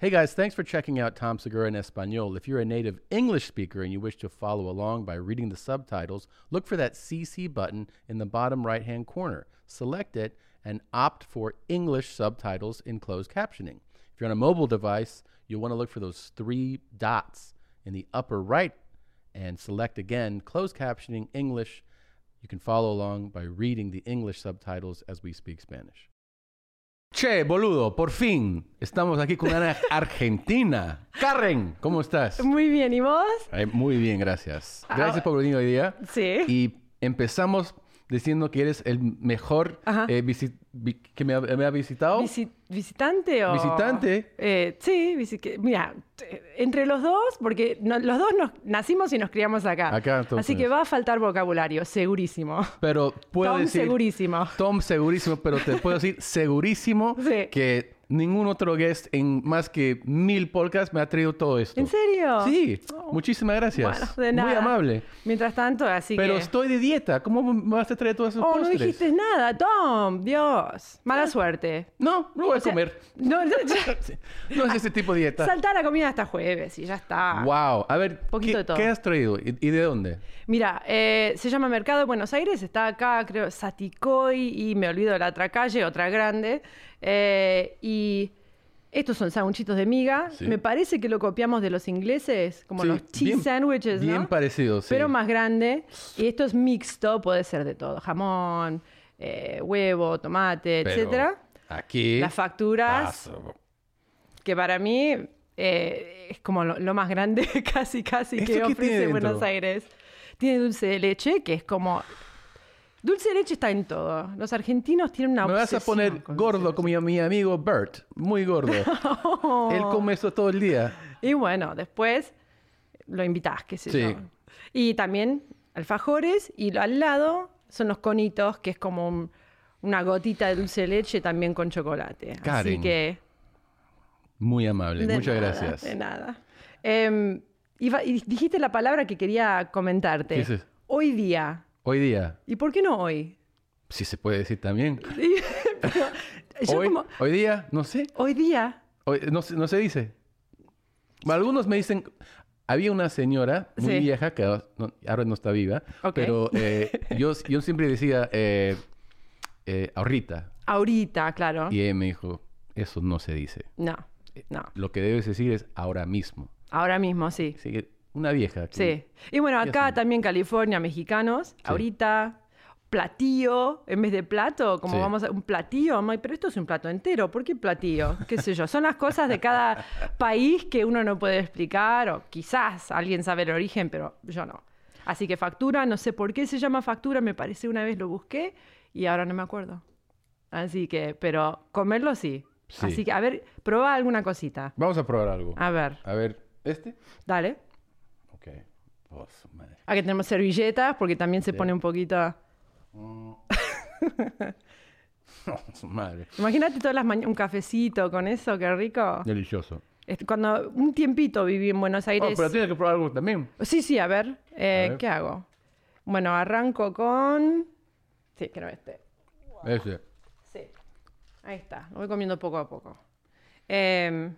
Hey guys, thanks for checking out Tom Segura in Espanol. If you're a native English speaker and you wish to follow along by reading the subtitles, look for that CC button in the bottom right hand corner. Select it and opt for English subtitles in closed captioning. If you're on a mobile device, you'll want to look for those three dots in the upper right and select again closed captioning English. You can follow along by reading the English subtitles as we speak Spanish. Che, boludo, por fin estamos aquí con una argentina. Karen, ¿cómo estás? Muy bien, ¿y vos? Eh, muy bien, gracias. Gracias por venir hoy día. Sí. Y empezamos diciendo que eres el mejor eh, visi- vi- que me ha, me ha visitado. Visi- ¿Visitante o...? Visitante. Eh, sí, visi- mira, entre los dos, porque no- los dos nos nacimos y nos criamos acá. Acá, entonces. Así que va a faltar vocabulario, segurísimo. Pero puedo Tom decir... segurísimo. Tom segurísimo, pero te puedo decir segurísimo Sí. que ningún otro guest en más que mil podcasts me ha traído todo esto. ¿En serio? Sí, Oh. muchísimas gracias. Bueno, de nada. Muy amable. Mientras tanto, así Pero que... estoy de dieta. ¿Cómo me vas a traer todos esos Oh, no postres? dijiste nada, Tom. Dios. Mala suerte. No, no voy a O sea, comer. No, no. No es ese tipo de dieta. Saltar la comida hasta jueves y ya está. Wow. A ver, Poquito ¿qué, de todo. qué has traído? ¿Y, y de dónde? Mira, eh, se llama Mercado de Buenos Aires, está acá, creo, Saticoy y me olvido de la otra calle, otra grande. Eh, y estos son sanguchitos de miga. Sí. Me parece que lo copiamos de los ingleses, como Sí, los cheese bien- sandwiches, ¿no? Bien parecido, sí. Pero más grande. Y esto es mixto, puede ser de todo: jamón, eh, huevo, tomate, Pero etcétera. Aquí. Las facturas, paso. que para mí eh, es como lo, lo más grande, casi, casi, ¿Esto que ofrece? Buenos Aires. Tiene dulce de leche, que es como... Dulce de leche está en todo. Los argentinos tienen una Me vas a poner gordo como mi, mi amigo Bert. Muy gordo. leche. Él come eso todo el día. Y bueno, después lo invitás, qué sé Sí. yo. Y también alfajores y lo- al lado son los conitos, que es como un- una gotita de dulce de leche también con chocolate. Así Karen, que... Muy amable. de Muchas nada, gracias. De nada. Em, iba- y dijiste la palabra que quería comentarte. ¿Qué es eso? Hoy día. Hoy día, ¿Y por qué no hoy? si se puede decir también. Pero yo Hoy, como, hoy día, no sé. hoy día. Hoy- no, se- no se dice. Algunos me dicen. Había una señora muy Sí. vieja que no- ahora no está viva, pero eh, yo, yo siempre decía eh, eh, ahorita. Ahorita, claro. Y ella me dijo, eso no se dice. No, no. Lo que debes decir es ahora mismo. Ahora mismo, sí. Así que una vieja. Sí. Y bueno, acá también California, mexicanos, ahorita, platillo, en vez de plato, como Sí. vamos a un platillo, pero esto es un plato entero, ¿por qué platillo? ¿Qué sé yo? Son las cosas de cada país que uno no puede explicar, o quizás alguien sabe el origen, pero yo no. Así que factura, no sé por qué se llama factura, me parece una vez lo busqué y ahora no me acuerdo. Así que, pero comerlo sí. Sí. Así que, a ver, probá alguna cosita. Vamos a probar algo. A ver, A ver, ¿este? dale. Oh, su madre. Aquí tenemos servilletas porque también se Sí. pone un poquito... Oh, su madre. Imagínate todas las mañanas un cafecito con eso, qué rico. Delicioso. Cuando un tiempito viví en Buenos Oh, Aires. pero tienes que probar algo también. Sí, sí, a ver, eh, A ver. ¿qué hago? Bueno, arranco con. Sí, quiero este. Ese. Sí. Ahí está. Lo voy comiendo poco a poco. Eh,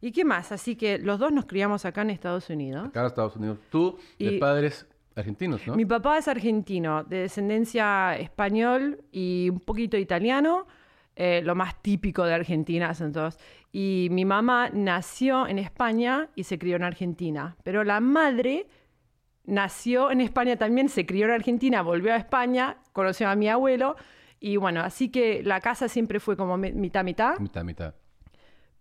¿Y qué más? Así que los dos nos criamos acá en Estados Unidos. Acá en Estados Unidos. Tú, de Y- padres argentinos, ¿no? Mi papá es argentino, de descendencia español y un poquito italiano, eh, lo más típico de Argentina son todos. Y mi mamá nació en España y se crió en Argentina, pero la madre nació en España también, se crió en Argentina, volvió a España, conoció a mi abuelo y bueno, así que la casa siempre fue como mi- mitad mitad, Mitad, mitad.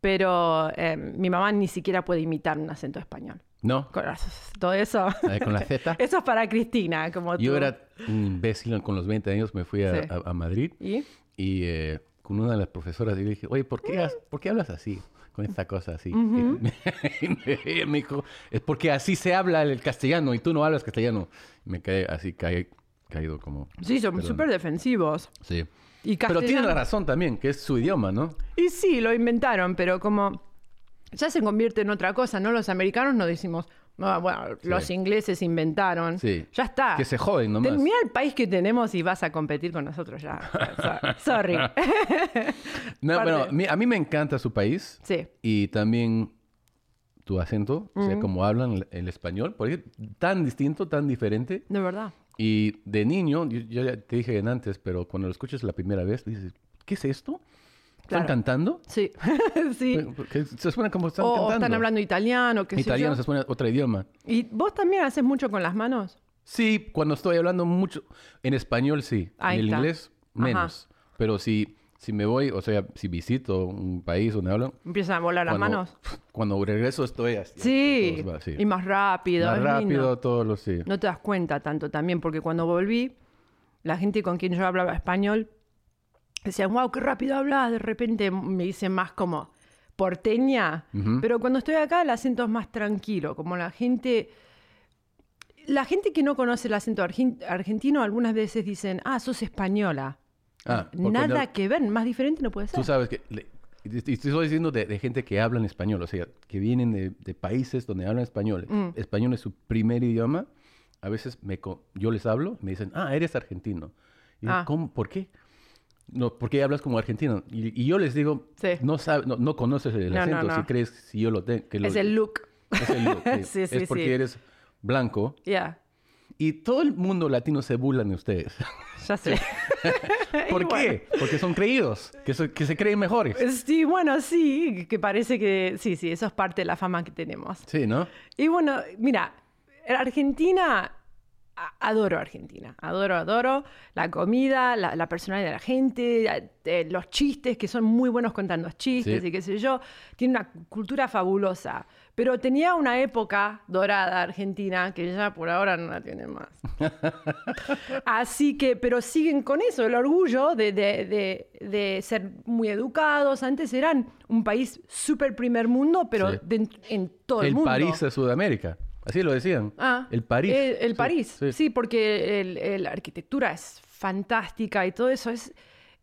Pero eh, mi mamá ni siquiera puede imitar un acento español. ¿No? Con todo eso. Eh, con la Z. Eso es para Cristina, como tú. Yo era un imbécil con los 20 años, me fui a, Sí. a- a Madrid ¿Y? y eh, con una de las profesoras le dije, oye, ¿por qué, has- ¿por qué hablas así? Con esta cosa así. Y me, y me dijo, es porque así se habla el castellano y tú no hablas castellano. Y me quedé así caí- caído como... Sí, son súper defensivos. Sí. Y Pero tiene la razón también, que es su idioma, ¿no? Y sí, lo inventaron, pero como ya se convierte en otra cosa, ¿no? Los americanos no decimos Ah, bueno, los ingleses inventaron. Sí. Ya está. Que se joden nomás. Ten- Mira el país que tenemos y vas a competir con nosotros ya. So- Sorry. No, bueno, a mí me encanta su país sí. y también tu acento, o sea, como hablan el, el español, porque tan distinto, tan diferente. De verdad. Y de niño, yo, yo ya te dije antes, pero cuando lo escuchas la primera vez, dices, ¿qué es esto? ¿Están Claro. cantando? Sí. sí. Porque se suena como están O, o cantando. están hablando italiano, Italiano se suena otro idioma. ¿Y vos también haces mucho con las manos? Sí, cuando estoy hablando mucho en español, sí. Ahí en el está. inglés, menos. Pero si, si me voy, o sea, si visito un país donde hablo, Empiezan a volar las cuando, manos. cuando regreso estoy así. Sí. todos. Y más rápido. Más rápido, lindo. todo lo sí. No te das cuenta tanto también, porque cuando volví, la gente con quien yo hablaba español decían, wow, qué rápido hablas. De repente me dicen más como porteña. Pero cuando estoy acá, el acento es más tranquilo. Como la gente. La gente que no conoce el acento argen- argentino algunas veces dicen, ah, sos española. Ah, porque Nada no- que ver, más diferente no puede ser. Tú sabes que... le- y estoy diciendo de, de gente que habla en español, o sea, que vienen de, de países donde hablan español. Mm. Español es su primer idioma. A veces me, yo les hablo, me dicen, ah, eres argentino. Y Ah. ¿cómo? ¿Por qué? No, ¿por qué hablas como argentino? Y, y yo les digo, Sí. no, sabe- no, no conoces el No, acento, si crees si yo lo tengo. es el look. es el look, sí. Sí, sí, es porque eres blanco. Ya, Y todo el mundo latino se burlan de ustedes. ya sé. ¿Por qué? Porque son creídos, que, so- que se creen mejores. Sí, bueno, sí, que parece que sí, sí, eso es parte de la fama que tenemos. Sí, ¿no? Y bueno, mira, en Argentina, adoro Argentina, adoro, adoro la comida, la, la personalidad de la gente, eh, los chistes, que son muy buenos contando chistes Sí. y qué sé yo, tiene una cultura fabulosa. Pero tenía una época dorada Argentina que ya por ahora no la tiene más. Así que, pero siguen con eso, el orgullo de, de- de- de ser muy educados. Antes eran un país súper primer mundo, pero Sí. de- en todo el, el mundo. París de Sudamérica. Así lo decían. Ah, el París. El, el Sí, París, sí, sí. porque el- el- la arquitectura es fantástica y todo eso es,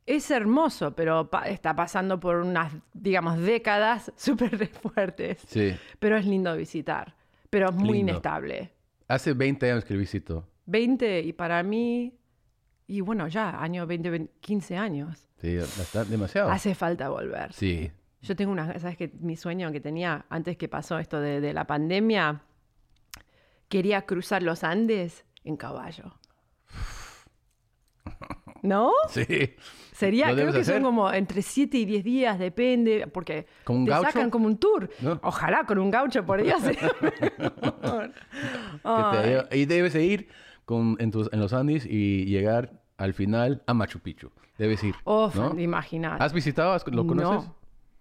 es hermoso, pero pa- está pasando por unas, digamos, décadas súper fuertes. Sí. Pero es lindo visitar, pero es muy Lindo. inestable. Hace 20 años que lo visito. 20 y para mí, y bueno, ya, año 20, 20, 15 años. Sí, demasiado. Hace falta volver. Sí. Yo tengo una, ¿sabes qué? Mi sueño que tenía antes que pasó esto de, de la pandemia, quería cruzar los Andes en caballo. ¿No? Sí. Sería, ¿Lo creo que son como entre 7 y 10 días, depende, porque ¿Como un te gaucho? sacan como un tour. ¿No? Ojalá con un gaucho por te lleva- y debes de ir con, en, tus- en los Andes y llegar al final a Machu Picchu. Debes ir. Oh, ¿no? imagínate. ¿Has visitado? ¿Has- ¿Lo conoces?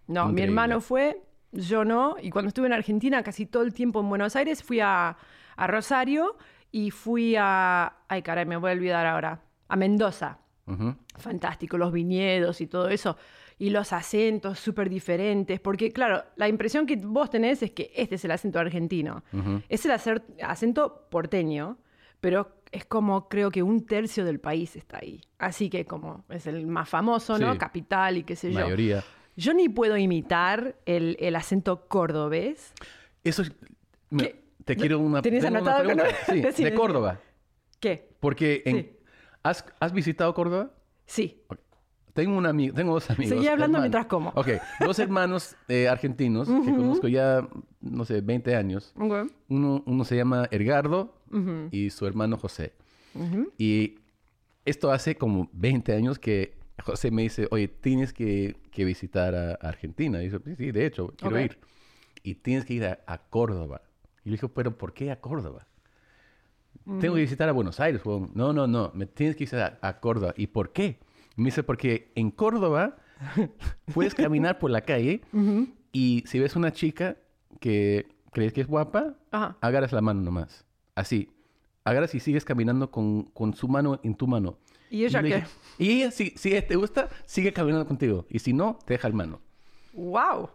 No, no mi hermano fue, yo no. Y cuando estuve en Argentina, casi todo el tiempo en Buenos Aires, fui a, a Rosario y fui a. Ay, caray, me voy a olvidar ahora. A Mendoza. Fantástico, los viñedos y todo eso. Y los acentos súper diferentes. Porque, claro, la impresión que vos tenés es que este es el acento argentino. Es el acento porteño, pero es como creo que un tercio del país está ahí. Así que, como es el más famoso, ¿no? Capital y qué sé yo. Mayoría. Yo ni puedo imitar el, el acento cordobés. Eso es... te quiero una, ¿Tenés tengo una anotado que no? pregunta. Sí, de. Córdoba. ¿Qué? Porque en- Sí. ¿Has, ¿has visitado Córdoba? Sí. Tengo, un amigo, tengo dos amigos. Seguí hablando hermanos. mientras como. Ok, dos hermanos eh, argentinos que conozco ya, no sé, 20 años. Ok. Uno, uno se llama Edgardo y su hermano José. Y esto hace como 20 años que José me dice, oye, tienes que, que visitar a Argentina. Y yo, sí, de hecho, quiero Ok. ir. Y tienes que ir a, a Córdoba. Y le dijo, pero ¿por qué a Córdoba? Tengo que visitar a Buenos Aires. huevón". No, no, no, me tienes que visitar a, a Córdoba. ¿Y por qué? Me dice, porque en Córdoba puedes caminar por la calle y si ves una chica que crees que es guapa, Ajá. agarras la mano nomás. Así. Agarras y sigues caminando con, con su mano en tu mano. ¿Y ella le qué? dije- y ella, si, si te gusta, sigue caminando contigo. Y si no, te deja el mano. ¡Wow!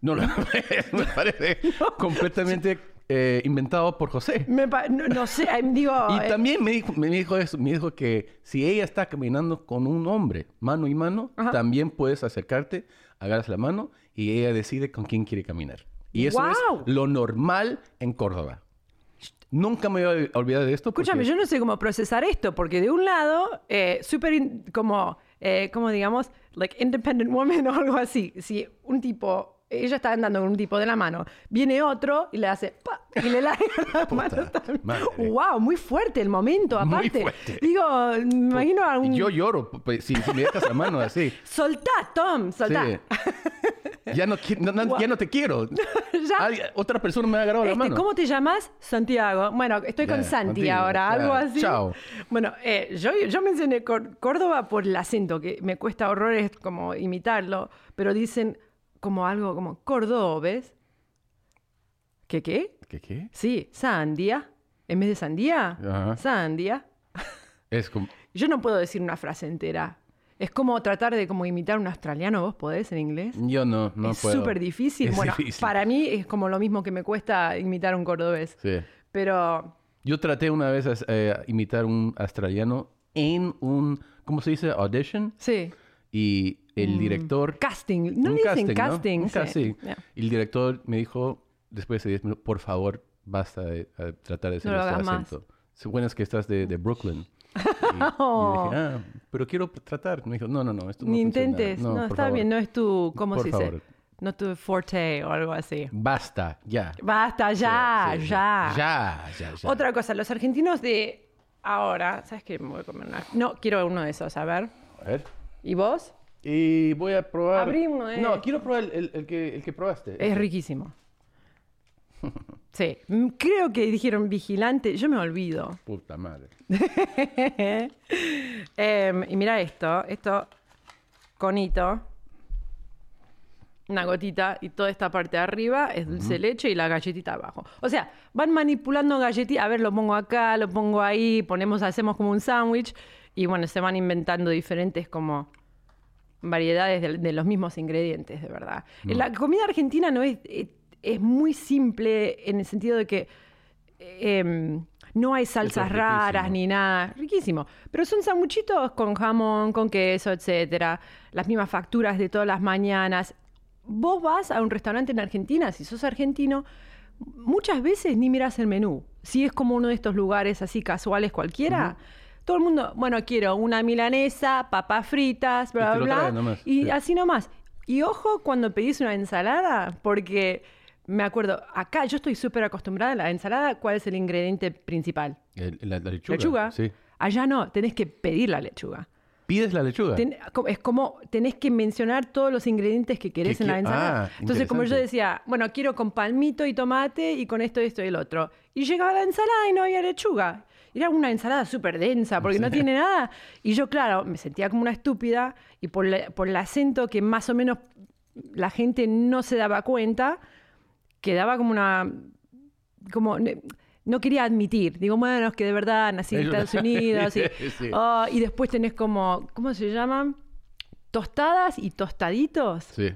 No, no, me parece completamente eh, inventado por José. Me no, no sé, digo... Y eh, también me dijo, me dijo eso, me dijo que si ella está caminando con un hombre, mano y mano, Ajá. también puedes acercarte, agarras la mano y ella decide con quién quiere caminar. Y eso ¡Guau! es lo normal en Córdoba. Nunca me voy a olvidar de esto. porque- Escúchame, yo no sé cómo procesar esto, porque de un lado, eh, súper como, eh, como digamos, like independent woman o algo así. Si un tipo, ella está andando con un tipo de la mano, viene otro y le hace pa, y le larga la Puta mano madre. Wow, muy fuerte el momento, Muy aparte. fuerte. Digo, me imagino a un. Yo lloro si, si me dejas la mano así. Soltá, Tom, soltá. Sí. Ya no, ya no te quiero. Ya. Alguien- otra persona me ha agarrado la Este, mano. ¿Cómo te llamas? Santiago. Bueno, estoy con Santi ahora, algo así. chao. Bueno, eh, yo, yo mencioné Cór- Córdoba por el acento, que me cuesta horrores como imitarlo, pero dicen como algo como cordobes. ¿Qué qué? ¿Qué qué? Sí, sandía. En vez de sandía, Ajá. sandía. Es como... Yo no puedo decir una frase entera. Es como tratar de como imitar un australiano, ¿vos podés en inglés? Yo no, no es puedo. súper difícil. Es bueno, difícil. para mí es como lo mismo que me cuesta imitar un cordobés. Sí. Pero Yo traté una vez a eh, imitar un australiano en un, ¿cómo se dice? Audition. sí, Y el director... casting. No dicen ¿no? casting. Un sí. casting. Yeah. Y el director me dijo, después de 10 minutos, por favor, basta de, de tratar de hacer No este hagas más. acento. Suena que estás de, de Brooklyn. Y, y dije, ah, pero quiero tratar. Me dijo, no, no, no, esto no Ni funciona. intentes. No, está favor. bien, no es tu. ¿Cómo Por se dice? favor. No es tu forte o algo así. Basta, ya. Basta, ya, Sí, sí, ya. Ya, ya, ya. Otra cosa, los argentinos de ahora. ¿Sabes qué? Me voy a comer una. No, quiero uno de esos, a ver. A ver. ¿Y vos? Y voy a probar. Uno de No, quiero probar el, el- el que, el que probaste. Es riquísimo. Sí, Mm, creo que dijeron vigilante, yo me olvido. Puta madre. Em, y mira esto, esto conito, una gotita y toda esta parte de arriba es dulce leche y la galletita abajo. O sea, van manipulando galletitas, a ver, lo pongo acá, lo pongo ahí, ponemos, hacemos como un sándwich y bueno, se van inventando diferentes como variedades de, de los mismos ingredientes, de verdad. La comida argentina no es, es, es muy simple en el sentido de que em, no hay salsas raras ni nada, riquísimo. Pero son sanguchitos con jamón, con queso, etcétera, las mismas facturas de todas las mañanas. Vos vas a un restaurante en Argentina, si sos argentino, muchas veces ni miras el menú. Si es como uno de estos lugares así casuales cualquiera, todo el mundo, bueno, quiero una milanesa, papas fritas, bla, lo bla, bla. nomás, Y sí. así nomás. Y ojo cuando pedís una ensalada, porque me acuerdo, acá yo estoy súper acostumbrada a la ensalada, ¿cuál es el ingrediente principal? El- la, la lechuga. Lechuga. Sí. Allá no, tenés que pedir la lechuga. ¿Pides la lechuga? Ten- es como tenés que mencionar todos los ingredientes que querés Que en la ensalada. ah, Entonces, como yo decía, bueno, quiero con palmito y tomate y con esto, esto y el otro. Y llegaba la ensalada y no había lechuga. Era una ensalada súper densa porque no tiene nada. Y yo, claro, me sentía como una estúpida y por, la- por el acento que más o menos la gente no se daba cuenta, quedaba como una... como no quería admitir. Digo, bueno, es que de verdad nací en Estados Unidos. Y, Sí. Ah, y después tenés como, ¿cómo se llaman? Tostadas y tostaditos. Sí.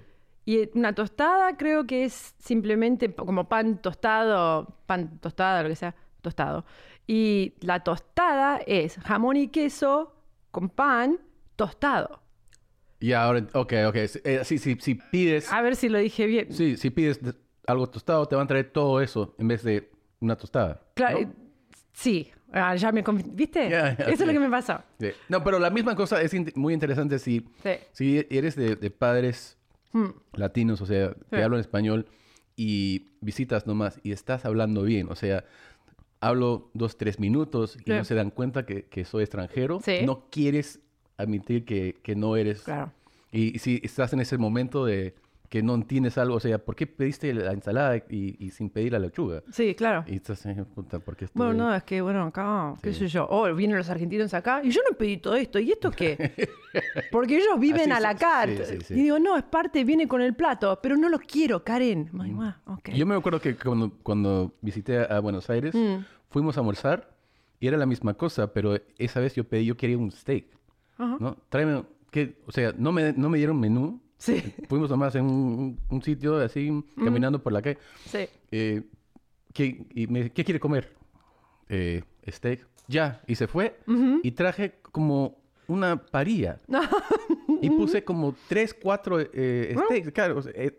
Y una tostada creo que es simplemente como pan tostado, pan tostada, lo que sea, tostado. Y la tostada es jamón y queso con pan tostado. Y ahora, ok, ok. Eh, sí, sí, si pides, A ver si lo dije bien. sí, si pides de- algo tostado, te van a traer todo eso en vez de una tostada. Claro, ¿no? sí, Ah, ya me ¿Viste? Ya, ya, Eso es lo que me pasó. No, pero la misma cosa es int- muy interesante si, Sí. si eres de, de padres Hmm. latinos, o sea, que hablan español y visitas nomás y estás hablando bien, o sea, hablo dos, tres minutos y no se dan cuenta que, que soy extranjero, Sí. no quieres admitir que, que no eres. Claro. Y, y si estás en ese momento de que no entiendes algo, o sea, ¿por qué pediste la ensalada y, y sin pedir la lechuga? Sí, claro. Y estás, eh, puta, ¿por qué estoy- Bueno, no, es que, bueno, acá, qué Sí. sé yo. Oh, vienen los argentinos acá y yo no pedí todo esto. ¿Y esto qué? Porque ellos viven Así a la sí, carta. sí. Y digo, no, es parte, viene con el plato, pero no lo quiero, Karen. Ay, ma, ok. Yo me acuerdo que cuando, cuando visité a Buenos Aires, Mm. fuimos a almorzar y era la misma cosa, pero esa vez yo pedí, yo quería un steak, Ajá. ¿no? Tráeme, que, o sea, no me, no me dieron menú. Sí, Fuimos nomás en un, un sitio así, caminando por la calle. sí. Eh, ¿qué, y me- ¿Qué quiere comer? Eh, steak. Ya, y se fue. Y traje como una parilla. y puse como tres, cuatro eh, steaks. Claro, eh,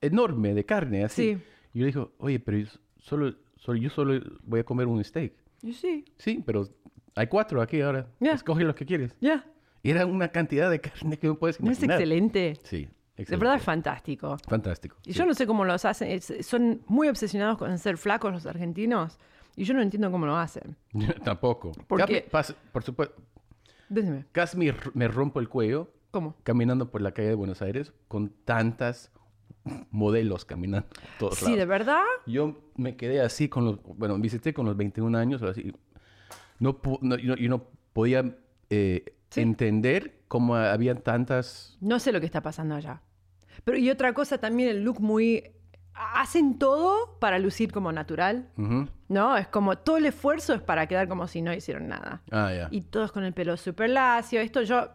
enorme de carne, así. Sí. Y yo le digo, oye, pero yo solo, solo, yo solo voy a comer un steak. Sí, Sí, pero hay cuatro aquí ahora. Ya. Escoge lo que quieres. ya. Y era una cantidad de carne que no puedes ¿No es imaginar. excelente? Sí, De excelente. verdad es fantástico. Fantástico. Y sí. yo no sé cómo los hacen. es- son muy obsesionados con ser flacos los argentinos. Y yo no entiendo cómo lo hacen. Tampoco. Porque- Casi- pas- por supuesto, Dime, casi me, me rompo el cuello ¿cómo? caminando por la calle de Buenos Aires con tantas modelos caminando todos Sí, lados. de verdad. Yo me quedé así con los... Bueno, visité con los 21 años así. No, no- yo no podía eh, Sí. entender cómo había tantas... No sé lo que está pasando allá. Pero y otra cosa también, el look muy... Hacen todo para lucir como natural. ¿no? Es como todo el esfuerzo es para quedar como si no hicieron nada. Ah, ya. Y todos con el pelo súper lacio. Esto yo,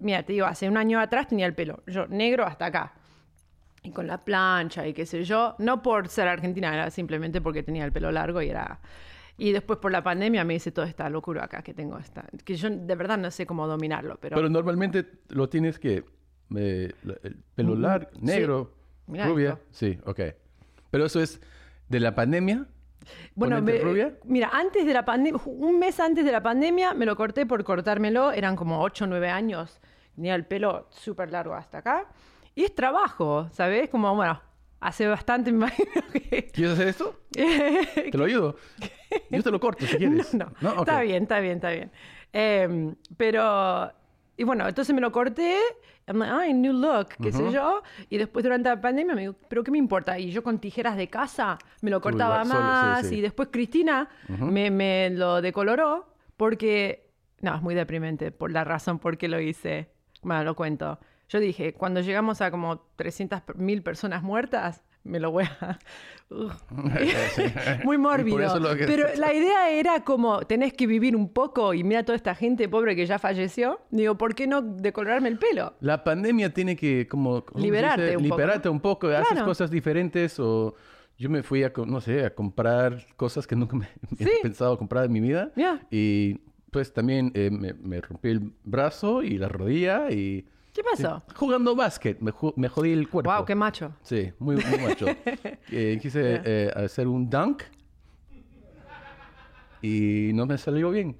mira, te digo, hace un año atrás tenía el pelo, yo negro hasta acá. Y con la plancha y qué sé yo. No por ser argentina, era simplemente porque tenía el pelo largo y era... Y después por la pandemia me hice toda esta locura acá que tengo esta... Que yo de verdad no sé cómo dominarlo, pero... Pero normalmente lo tienes que... eh, el pelo largo, negro, rubia. esto. Sí, ok. Pero eso es de la pandemia. Bueno, ¿Ponerte me- rubia? mira, antes de la pandemia, un mes antes de la pandemia me lo corté por cortármelo, eran como 8 o 9 años, tenía el pelo súper largo hasta acá. Y es trabajo, ¿sabes? Como, bueno, hace bastante me imagino que... ¿Quieres hacer esto? Te lo ayudo. Yo te lo corto si quieres. No, no, Ok. está bien, está bien, está bien. Em, pero, y bueno, entonces me lo corté, I'm like, ay, new look, qué sé yo, y después durante la pandemia me digo, pero ¿qué me importa? Y yo con tijeras de casa me lo cortaba va, solo, sí, más, sí. y después Cristina me, me lo decoloró, porque, no, es muy deprimente por la razón por qué lo hice. Bueno, lo cuento. Yo dije, cuando llegamos a como 300 mil personas muertas, me lo voy a... Muy mórbido. que- Pero la idea era como, tenés que vivir un poco y mira toda esta gente pobre que ya falleció. Digo, ¿por qué no decolorarme el pelo? La pandemia tiene que como ¿cómo se Liberarte un poco, liberarte un poco, haces Claro. cosas diferentes o yo me fui a no sé, a comprar cosas que nunca me he Sí. pensado comprar en mi vida Ya. y pues también eh, me, me rompí el brazo y la rodilla y ¿Qué pasó? jugando básquet me, ju- me jodí el cuerpo. Wow, qué macho. Sí, muy, muy macho. Eh, quise eh, hacer un dunk y no me salió bien.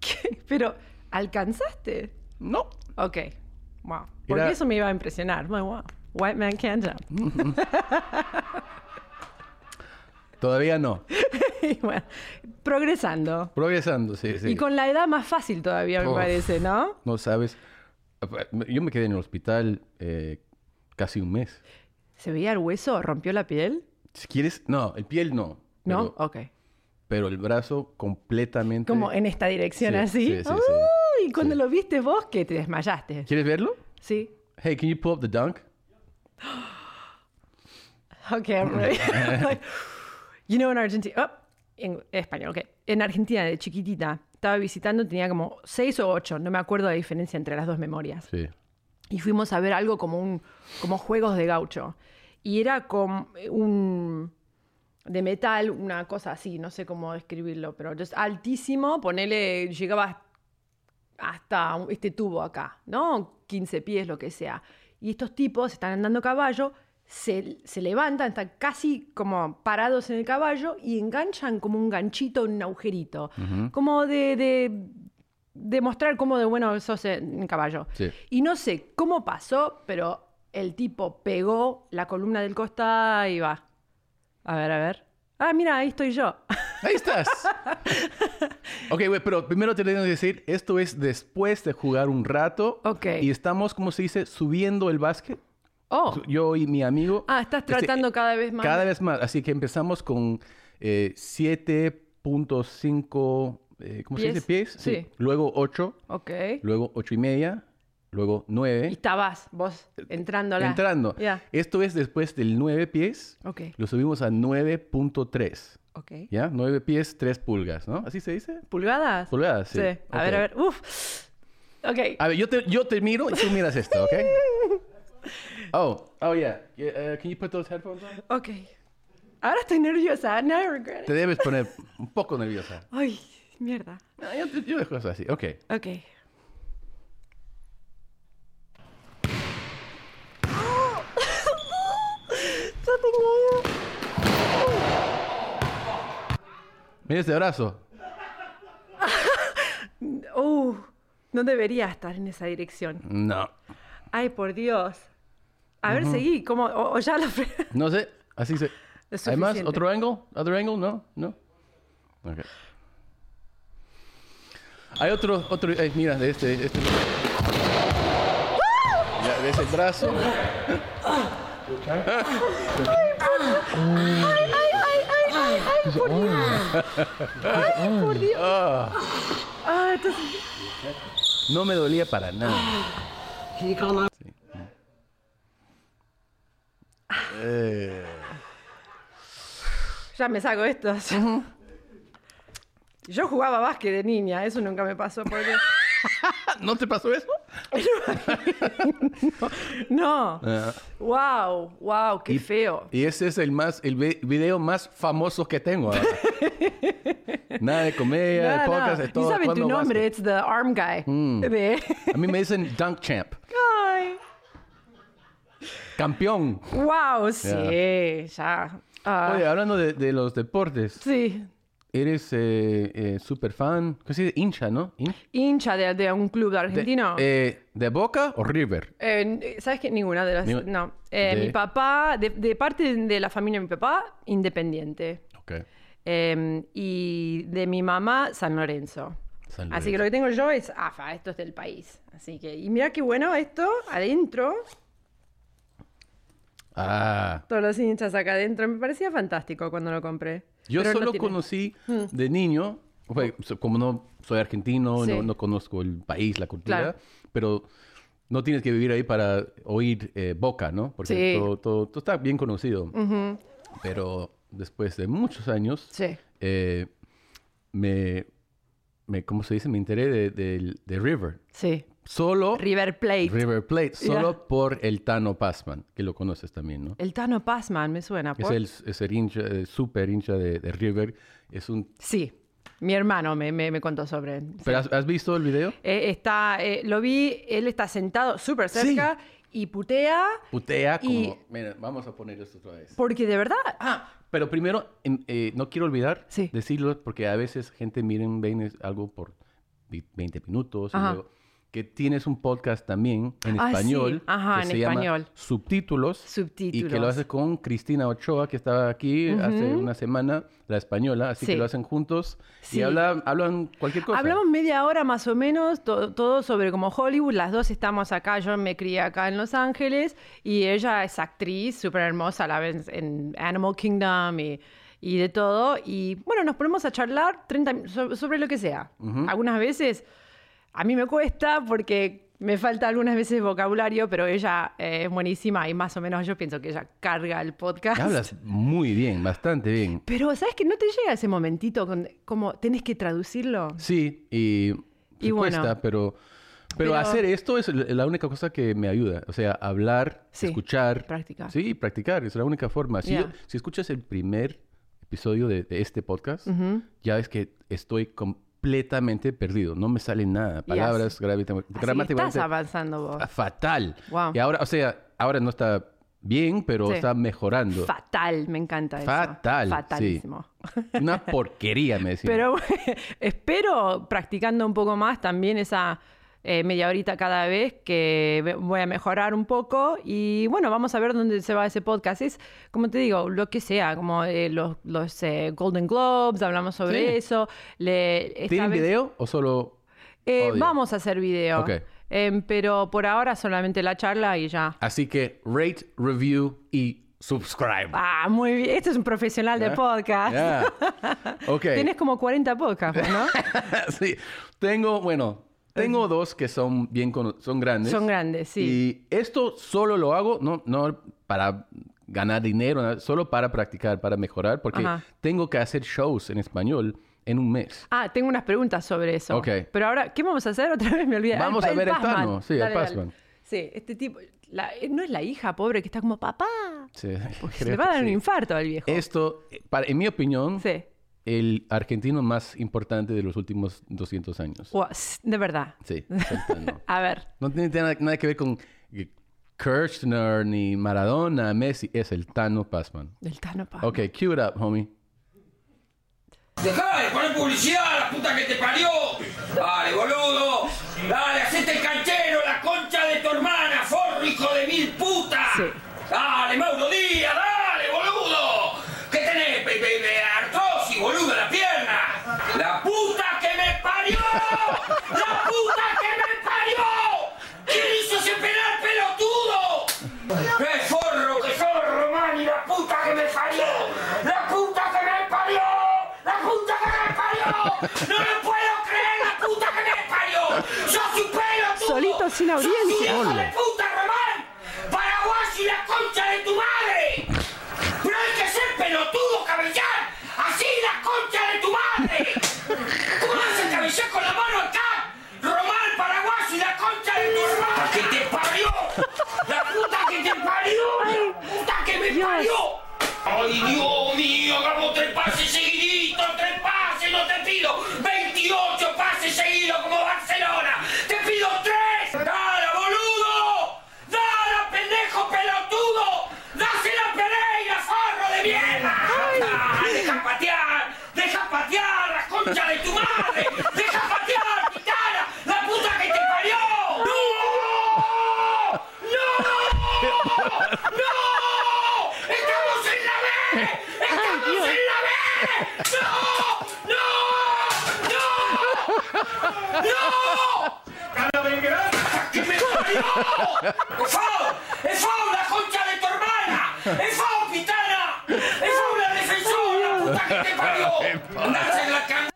¿Qué? Pero, ¿alcanzaste? No. Ok. Wow. Porque Era- eso me iba a impresionar. Wow. White man can't jump. Todavía no. Y bueno, progresando. Progresando, sí, sí. Y con la edad más fácil todavía, me Uf. parece, ¿no? No sabes. Yo me quedé en el hospital eh, casi un mes. ¿Se veía el hueso? ¿Rompió la piel? Si quieres, no, el piel no. ¿No? Pero, Ok. pero el brazo completamente. Como en esta dirección Sí, así. sí, sí, sí. ¡Ay! Y cuando Sí. lo viste vos, que te desmayaste. ¿Quieres verlo? Sí. Hey, can you pull up the dunk? Ok, I'm ready. you know, in Argentina. Oh, en español, ok. En Argentina, de chiquitita, estaba visitando, tenía como seis o ocho, no me acuerdo la diferencia entre las dos memorias. Sí. Y fuimos a ver algo como un como juegos de gaucho. Y era como un de metal, una cosa así, no sé cómo describirlo, pero es altísimo, ponele, llegaba hasta este tubo acá, ¿no? 15 pies, lo que sea. Y estos tipos están andando a caballo, se, se levantan, están casi como parados en el caballo y enganchan como un ganchito en un agujerito. Como de, de, de mostrar cómo de bueno sos en caballo. Sí. Y no sé cómo pasó, pero el tipo pegó la columna del costado y va. A ver, a ver. Ah, mira, ahí estoy yo. Ahí estás. ok, güey, pero primero te tengo que decir, esto es después de jugar un rato. Ok. Y estamos, como se dice, subiendo el básquet. Oh. Yo y mi amigo. Ah, estás Este, tratando cada vez más. Cada vez más. Así que empezamos con eh, 7.5, eh, ¿cómo se dice? Pies. Pies. Sí. Luego 8, Ok. luego 8 y media, luego 9. Y estabas vos entrando la... Entrando. Ya. Esto es después del 9 pies. Ok. Lo subimos a 9.3. Ok. ¿Ya? 9 pies, 3 pulgas, ¿no? ¿Así se dice? ¿Pulgadas? Pulgadas, sí. A Ok. ver, a ver. Uf. Ok. A ver, yo te, yo te miro y tú miras esto, ¿ok? Oh, oh yeah. Yeah, uh, can you put those headphones on? Ok. Ahora estoy nerviosa. Now I regret it. Te debes poner un poco nerviosa. Ay, mierda. No, yo, yo dejo eso así, ok. Ok. Mira este brazo. Uh, no debería estar en esa dirección. No. Ay, por Dios. A ver, seguí. ¿Cómo? O, o ya lo No sé. Así se. Es ¿Hay más? suficiente. ¿Otro angle? ¿Other angle? No. No. Ok. Hay otro. otro eh, mira, de este. este. Ya, ves el brazo. Ah, Ah, entonces... no me dolía para nada. Can you call nine? Eh, Ya me saco estos. Yo jugaba básquet de niña, eso nunca me pasó porque... ¿No te pasó eso? No. Ah. Wow, wow, qué Y- feo. Y ese es el más el vi- video más famoso que tengo. ahora. Nada de comedia, de podcast, nada. de Y todo. saben tu nombre, básquet. it's the arm guy. De- A mí me dicen Dunk Champ. Ay, Campeón. wow, sí, ya. Ah, Oye, hablando de, de los deportes, sí, eres eh, eh, super fan, ¿qué se dice? Hincha, ¿no? Hin- hincha de, de un club de, argentino. eh, ¿De Boca o River? ¿Sabes qué? Ninguna de las. No. Eh, Mi papá, de, parte de la familia de mi papá, independiente. Ok. Eh, y de mi mamá, San Lorenzo. San Así que lo que tengo yo es AFA, esto es del país. Así que, y mira qué bueno esto, adentro, Ah, todos los hinchas acá adentro. Me parecía fantástico cuando lo compré. yo Pero no solo tiene- conocí de niño, como no soy argentino, Sí. no, no conozco el país, la cultura, Claro. pero no tienes que vivir ahí para oír eh, Boca, ¿no? Porque Sí. todo, todo- todo está bien conocido. Pero después de muchos años, Sí. eh, me, me, ¿cómo se dice? Me enteré de, del- de River. Sí. Solo River Plate. River Plate, solo por el Tano Passman, que lo conoces también, ¿no? El Tano Passman, me suena. Es el, es el hincha, el super hincha de, de River. Es un... Sí. Mi hermano me, me, me contó sobre él. ¿Pero has, has visto el video? Eh, está, eh, lo vi, él está sentado súper cerca y putea Putea como... Y- Mira, vamos a poner esto otra vez. porque de verdad... Ah, pero primero, em, eh, no quiero olvidar Sí. decirlo porque a veces gente miren ven algo por vi- 20 minutos y Ajá. luego- que tienes un podcast también en Ah, sí. español Ajá, que en se llama español. Subtítulos, y que Subtítulos. lo hace con Cristina Ochoa que estaba aquí hace una semana, la española, así Sí. que lo hacen juntos Sí. y habla- hablan cualquier cosa. Hablamos media hora más o menos, to- todo sobre como Hollywood. Las dos estamos acá, yo me crié acá en Los Ángeles y ella es actriz, súper hermosa, la ves en Animal Kingdom y, y de todo. Y bueno, nos ponemos a charlar 30 min- so- sobre lo que sea. Algunas veces a mí me cuesta porque me falta algunas veces vocabulario, pero ella eh, es buenísima y más o menos yo pienso que ella carga el podcast. Hablas muy bien, bastante bien. Pero, ¿sabes que No te llega ese momentito con, como tenés que traducirlo. Sí, y, Y bueno. cuesta, pero, pero, Pero- hacer esto es la única cosa que me ayuda. O sea, hablar, Sí, escuchar. practicar. Sí, practicar, es la única forma. Si, yo- si escuchas el primer episodio de, de este podcast, ya ves que estoy completamente perdido. No me sale nada. Palabras, que estás gramáticamente avanzando vos. fatal. Wow. Y ahora, o sea, ahora no está bien, pero Sí. está mejorando. Fatal, me encanta eso. Fatal, sí. Fatalísimo. Una porquería, me decían. Pero espero, practicando un poco más, también esa eh, media horita cada vez, que voy a mejorar un poco. Y bueno, vamos a ver dónde se va ese podcast. Es, como te digo, lo que sea, como eh, los, los, eh, Golden Globes, hablamos sobre Sí. eso. Le, esta ¿Tienen vez- video o solo Eh, vamos a hacer video. Ok. Em, pero por ahora solamente la charla y ya. Así que rate, review y subscribe. Ah, muy bien. Este es un profesional de podcast. Ok. Tienes como 40 podcasts, ¿no? sí. Tengo, bueno, tengo dos que son bien son grandes. Son grandes, sí. Y esto solo lo hago, no, no para ganar dinero, solo para practicar, para mejorar, porque Ajá. tengo que hacer shows en español en un mes. Ah, tengo unas preguntas sobre eso. Ok. Pero ahora, ¿qué vamos a hacer? Otra vez me olvidé. Vamos a ver el Passman. Tano, sí, el Dale, dale. Passman. Sí, este tipo. la- no es la hija pobre que está como papá. Sí, Se creo le va a dar un sí. infarto al viejo. Esto, eh, para, en mi opinión, Sí. El argentino más importante de los últimos 200 años. De verdad. Sí, el. A ver. No tiene nada, nada que ver con eh, Kirchner, ni Maradona, Messi, es el Tano Passman. Del Tano Paz. Ok, cue it up, homie. Dejá de poner publicidad, la puta que te parió. Dale, boludo. Dale, hacete el canchero, la concha de tu hermana, forro, hijo de mil putas. Sí. Dale, Mauro Díaz, dale, boludo. ¿Qué tenés? Pe- pe- pe- artrosis, boludo, en la pierna. La puta que me parió. La puta que me parió. ¿Quién hizo ese penal pelotudo? ¡Qué forro que sos, Román! ¡Y la puta que me parió! ¡La puta que me parió! ¡La puta que me parió! ¡No lo puedo creer, la puta que me parió! ¡Sos un pelotudo! Solito, sin ¡Sos audiencia. un hijo de puta, Román! ¡Paraguay y la concha de tu madre! Dios. Ay, Dios mío, hagamos tres pases seguiditos, tres pases, no te pido 28 pases seguidos como Barcelona. Te pido tres. Dale, boludo. Dale, pendejo pelotudo. Dásela a Pereira, forro de mierda. Deja patear, deja patear, la concha de tu madre. Deja patear, gitana, la puta que te parió. ¡No! ¡No! ¡No! ¡Estamos en la B! ¡Estamos en la B! ¡No! ¡No! ¡No! ¡No! ¡Que me ¡Es foul! ¡Es foul la concha de tu hermana! ¡Es foul, pitana! ¡Es foul la defensora! ¡Puta que te parió! ¡Andás en la can...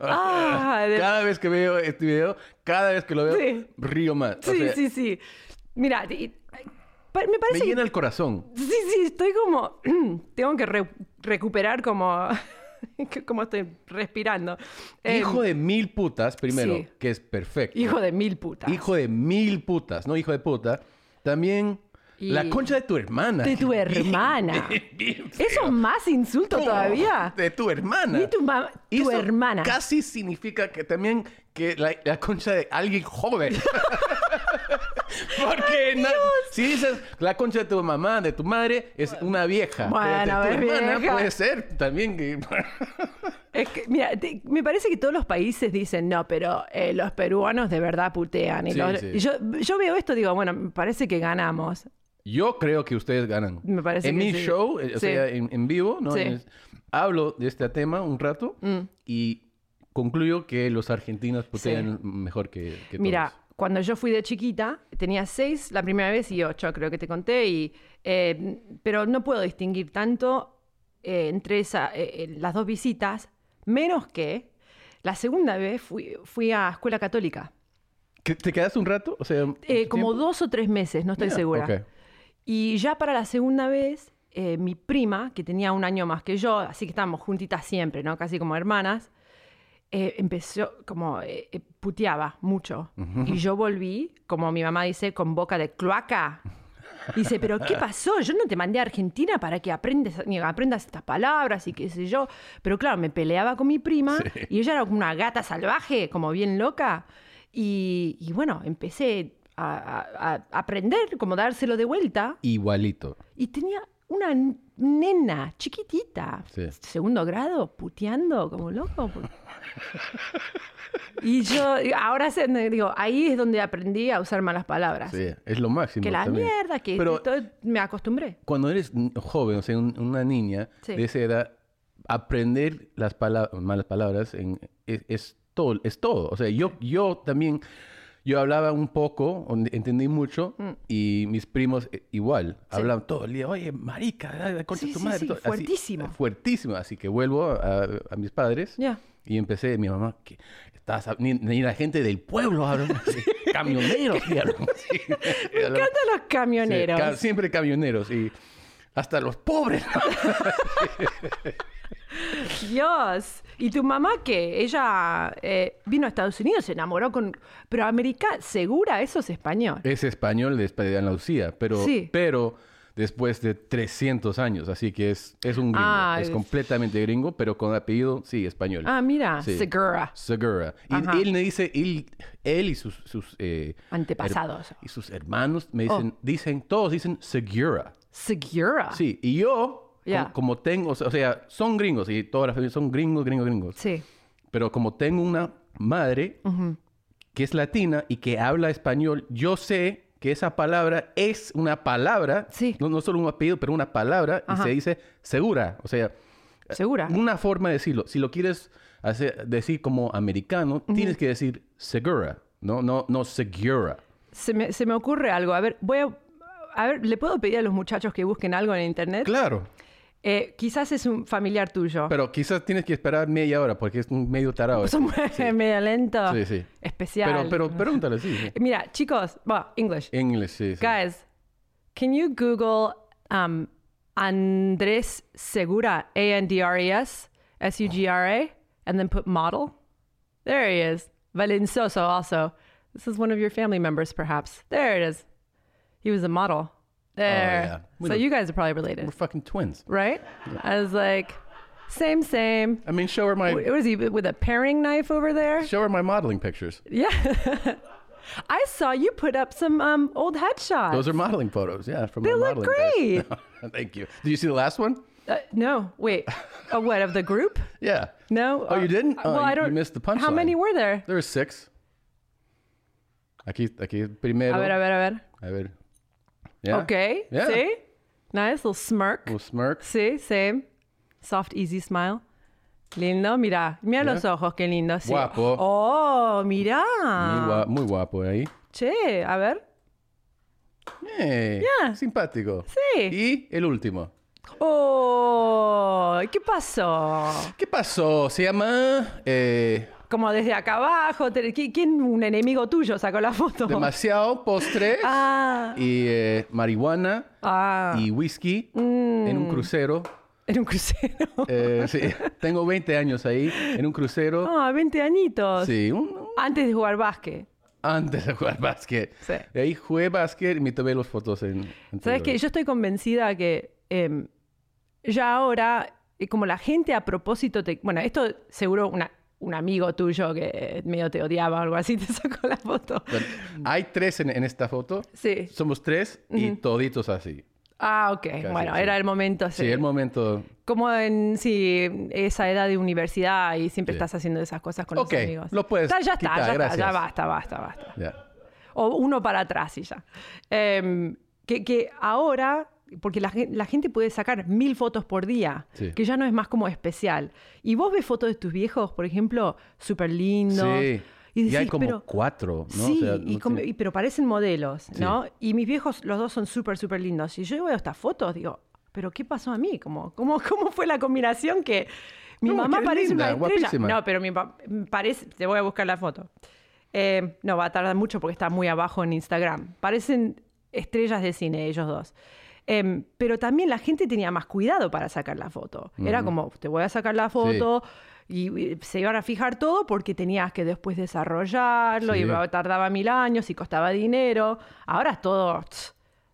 Ah, de- Cada vez que veo este video, cada vez que lo veo, Sí. río más. O sí, sea, sí, sí. Mira, pa- me Me parece que- llena el corazón. Sí, sí, estoy como. tengo que re- recuperar como. como estoy respirando. Eh, hijo de mil putas, primero, sí. que es perfecto. hijo de mil putas. Hijo de mil putas, no hijo de puta. También Y- la concha de tu hermana. De tu hermana. bien, bien Eso es más insulto todavía. De tu hermana. Ni tu tu Eso hermana. Casi significa que también que la, la concha de alguien joven. Porque na- si dices la concha de tu mamá, de tu madre, es una vieja. Bueno, de, tu es hermana vieja. puede ser también que... Es que, mira, te- me parece que todos los países dicen, no, pero eh, los peruanos de verdad putean. Y Sí, los- sí. y yo, yo veo esto y digo, bueno, me parece que ganamos. Yo creo que ustedes ganan. Me parece en que mi sí. show, eh, o sea, en, en vivo, ¿no? Sí. Es- hablo de este tema un rato Mm. y concluyo que los argentinos putean mejor que, que Mira, todos. Cuando yo fui de chiquita, tenía seis la primera vez y ocho, creo que te conté, y, eh, pero no puedo distinguir tanto eh, entre esa, eh, eh, las dos visitas, menos que la segunda vez fui, fui a escuela católica. ¿Que- ¿Te quedaste un rato? O sea, Eh, como dos o tres meses, no estoy Mira, segura. ok. Y ya para la segunda vez, eh, mi prima, que tenía un año más que yo, así que estábamos juntitas siempre, ¿no? Casi como hermanas, eh, empezó como eh, eh, puteaba mucho. Y yo volví, como mi mamá dice, con boca de cloaca. Dice, pero ¿qué pasó? Yo no te mandé a Argentina para que aprendes, ni aprendas estas palabras y qué sé yo. Pero claro, me peleaba con mi prima Sí. y ella era como una gata salvaje, como bien loca. Y, y bueno, empecé a, a- a aprender, como dárselo de vuelta. Igualito. Y tenía una nena chiquitita, Sí. segundo grado, puteando como loco. Y yo, ahora se- digo, ahí es donde aprendí a usar malas palabras. Sí, es lo máximo. Que la también. mierda, que Pero todo- me acostumbré. cuando eres joven, o sea, un- una niña Sí. de esa edad, aprender las pala- malas palabras en- es, es todo, es todo. O sea, yo, yo también, yo hablaba un poco, entendí mucho, y mis primos eh, igual, Mm. Sí. hablaban todo el día, oye, marica, concha Sí, tu madre. sí, así, fuertísimo. fuertísimo. Así que vuelvo a, a mis padres Ya. y empecé, mi mamá, que estás, ni, ni la gente del pueblo hablan así, camioneros, y hablan así. Me encantan los camioneros. Ca- siempre camioneros y hasta los pobres. Dios. ¿Y tu mamá qué? Ella eh, vino a Estados Unidos, se enamoró con... Pero americana, segura, eso es español. es español de Andalucía, pero, Sí. pero después de 300 años. Así que es, es un gringo. Ah, es completamente gringo, pero con apellido, sí, español. Ah, mira, Sí. Segura. Segura. Y Ajá. él me dice, él, él y sus, sus eh, Antepasados. y sus hermanos me Oh. dicen, dicen, todos dicen Segura. Segura. Sí, y yo, Ah. Ya. como, como tengo, o sea, son gringos y toda la familia son gringos, gringos, gringos. Sí. Pero como tengo una madre que es latina y que habla español, yo sé que esa palabra es una palabra, Sí. no, no solo un apellido, pero una palabra, Ajá. y se dice segura. O sea, Segura. una forma de decirlo. Si lo quieres hacer, decir como americano, tienes que decir segura, no, no, no segura. Se me, se me ocurre algo. A ver, voy a... A ver, ¿le puedo pedir a los muchachos que busquen algo en internet? Claro, Eh, quizás es un familiar tuyo. pero quizás tienes que esperar media hora porque es un medio tarado. Son medio lento. Sí, sí. Especial. Pero, pero pregúntale, sí. sí. Mira, chicos, bueno, English. English, sí, sí. Guys, can you Google um, Andrés Segura, A N D R E S S U G R A, and then put model? There he is. Valenzoso also. This is one of your family members, perhaps. There it is. He was a model. There. Oh, yeah. So you guys are probably related, We're fucking twins. right? I was like, same, same. I mean, show her my What is he with a paring knife over there? show her my modeling pictures. Yeah. I saw you put up some um, old headshots. Those are modeling photos, yeah, from They my look modeling days. Thank you. Did you see the last one? Uh, no, wait. Uh, what of the group? Yeah. No. Oh, uh, you didn't? uh, Oh, well, you- I don't. you missed the punchline. How punchline. many were there? There were six. Aquí, aquí primero. A ver, a ver, a ver. A ver. Yeah. Okay. Yeah. See? Nice little smirk. Little smirk. Sí, same. Soft, easy smile. Lindo, mira. Mira Yeah. los ojos, qué lindo. Sí. Guapo. Oh, mira. Muy, gua- muy guapo ahí. Che, a ver. Eh, Yeah. Simpático. Sí. Y el último. Oh, ¿qué pasó? ¿Qué pasó? Se llama eh, Como desde acá abajo. te- ¿qui- ¿Quién, un enemigo tuyo sacó la foto? Demasiado Postres Ah. y eh, marihuana Ah. y whisky en un crucero. En un crucero. Eh, sí, tengo 20 años ahí en un crucero. Ah, 20 añitos. Sí, un- un- Antes de jugar básquet. antes de jugar básquet. Sí. Y ahí jugué básquet y me tomé las fotos en... en ¿Sabes qué? Yo estoy convencida que em, ya ahora, eh, como la gente a propósito te... Bueno, esto seguro una- un amigo tuyo que medio te odiaba o algo así te sacó la foto. Bueno, hay tres en, en esta foto. Sí. Somos tres y toditos así. Ah, ok. bueno, sí. era el momento. Sí, sí. el momento... Como en sí, esa edad de universidad y siempre Sí. estás haciendo esas cosas con Ok, los amigos. lo puedes Ya, ya está, quitar, ya está, ya gracias. basta, basta, basta. ya. O uno para atrás y ya. Em, que, que ahora, porque la, la gente puede sacar mil fotos por día, Sí. que ya no es más como especial. Y vos ves fotos de tus viejos, por ejemplo, súper lindos. Sí. Y, Y, decís, hay como pero, cuatro, ¿no? Sí, O sea, y no como- tiene- y- pero parecen modelos, Sí. ¿no? Y mis viejos, los dos son súper, súper lindos. Y yo veo estas fotos, digo, ¿pero qué pasó a mí? ¿Cómo, cómo, cómo fue la combinación que mi No, mamá parece linda, una estrella? guapísima. No, pero mi pa- parece, te voy a buscar la foto. Eh, no, va a tardar mucho porque está muy abajo en Instagram. Parecen estrellas de cine ellos dos. Em, pero también la gente tenía más cuidado para sacar la foto. Era como, te voy a sacar la foto y, y se iban a fijar todo porque tenías que después desarrollarlo Sí. y tardaba mil años y costaba dinero. Ahora es todo...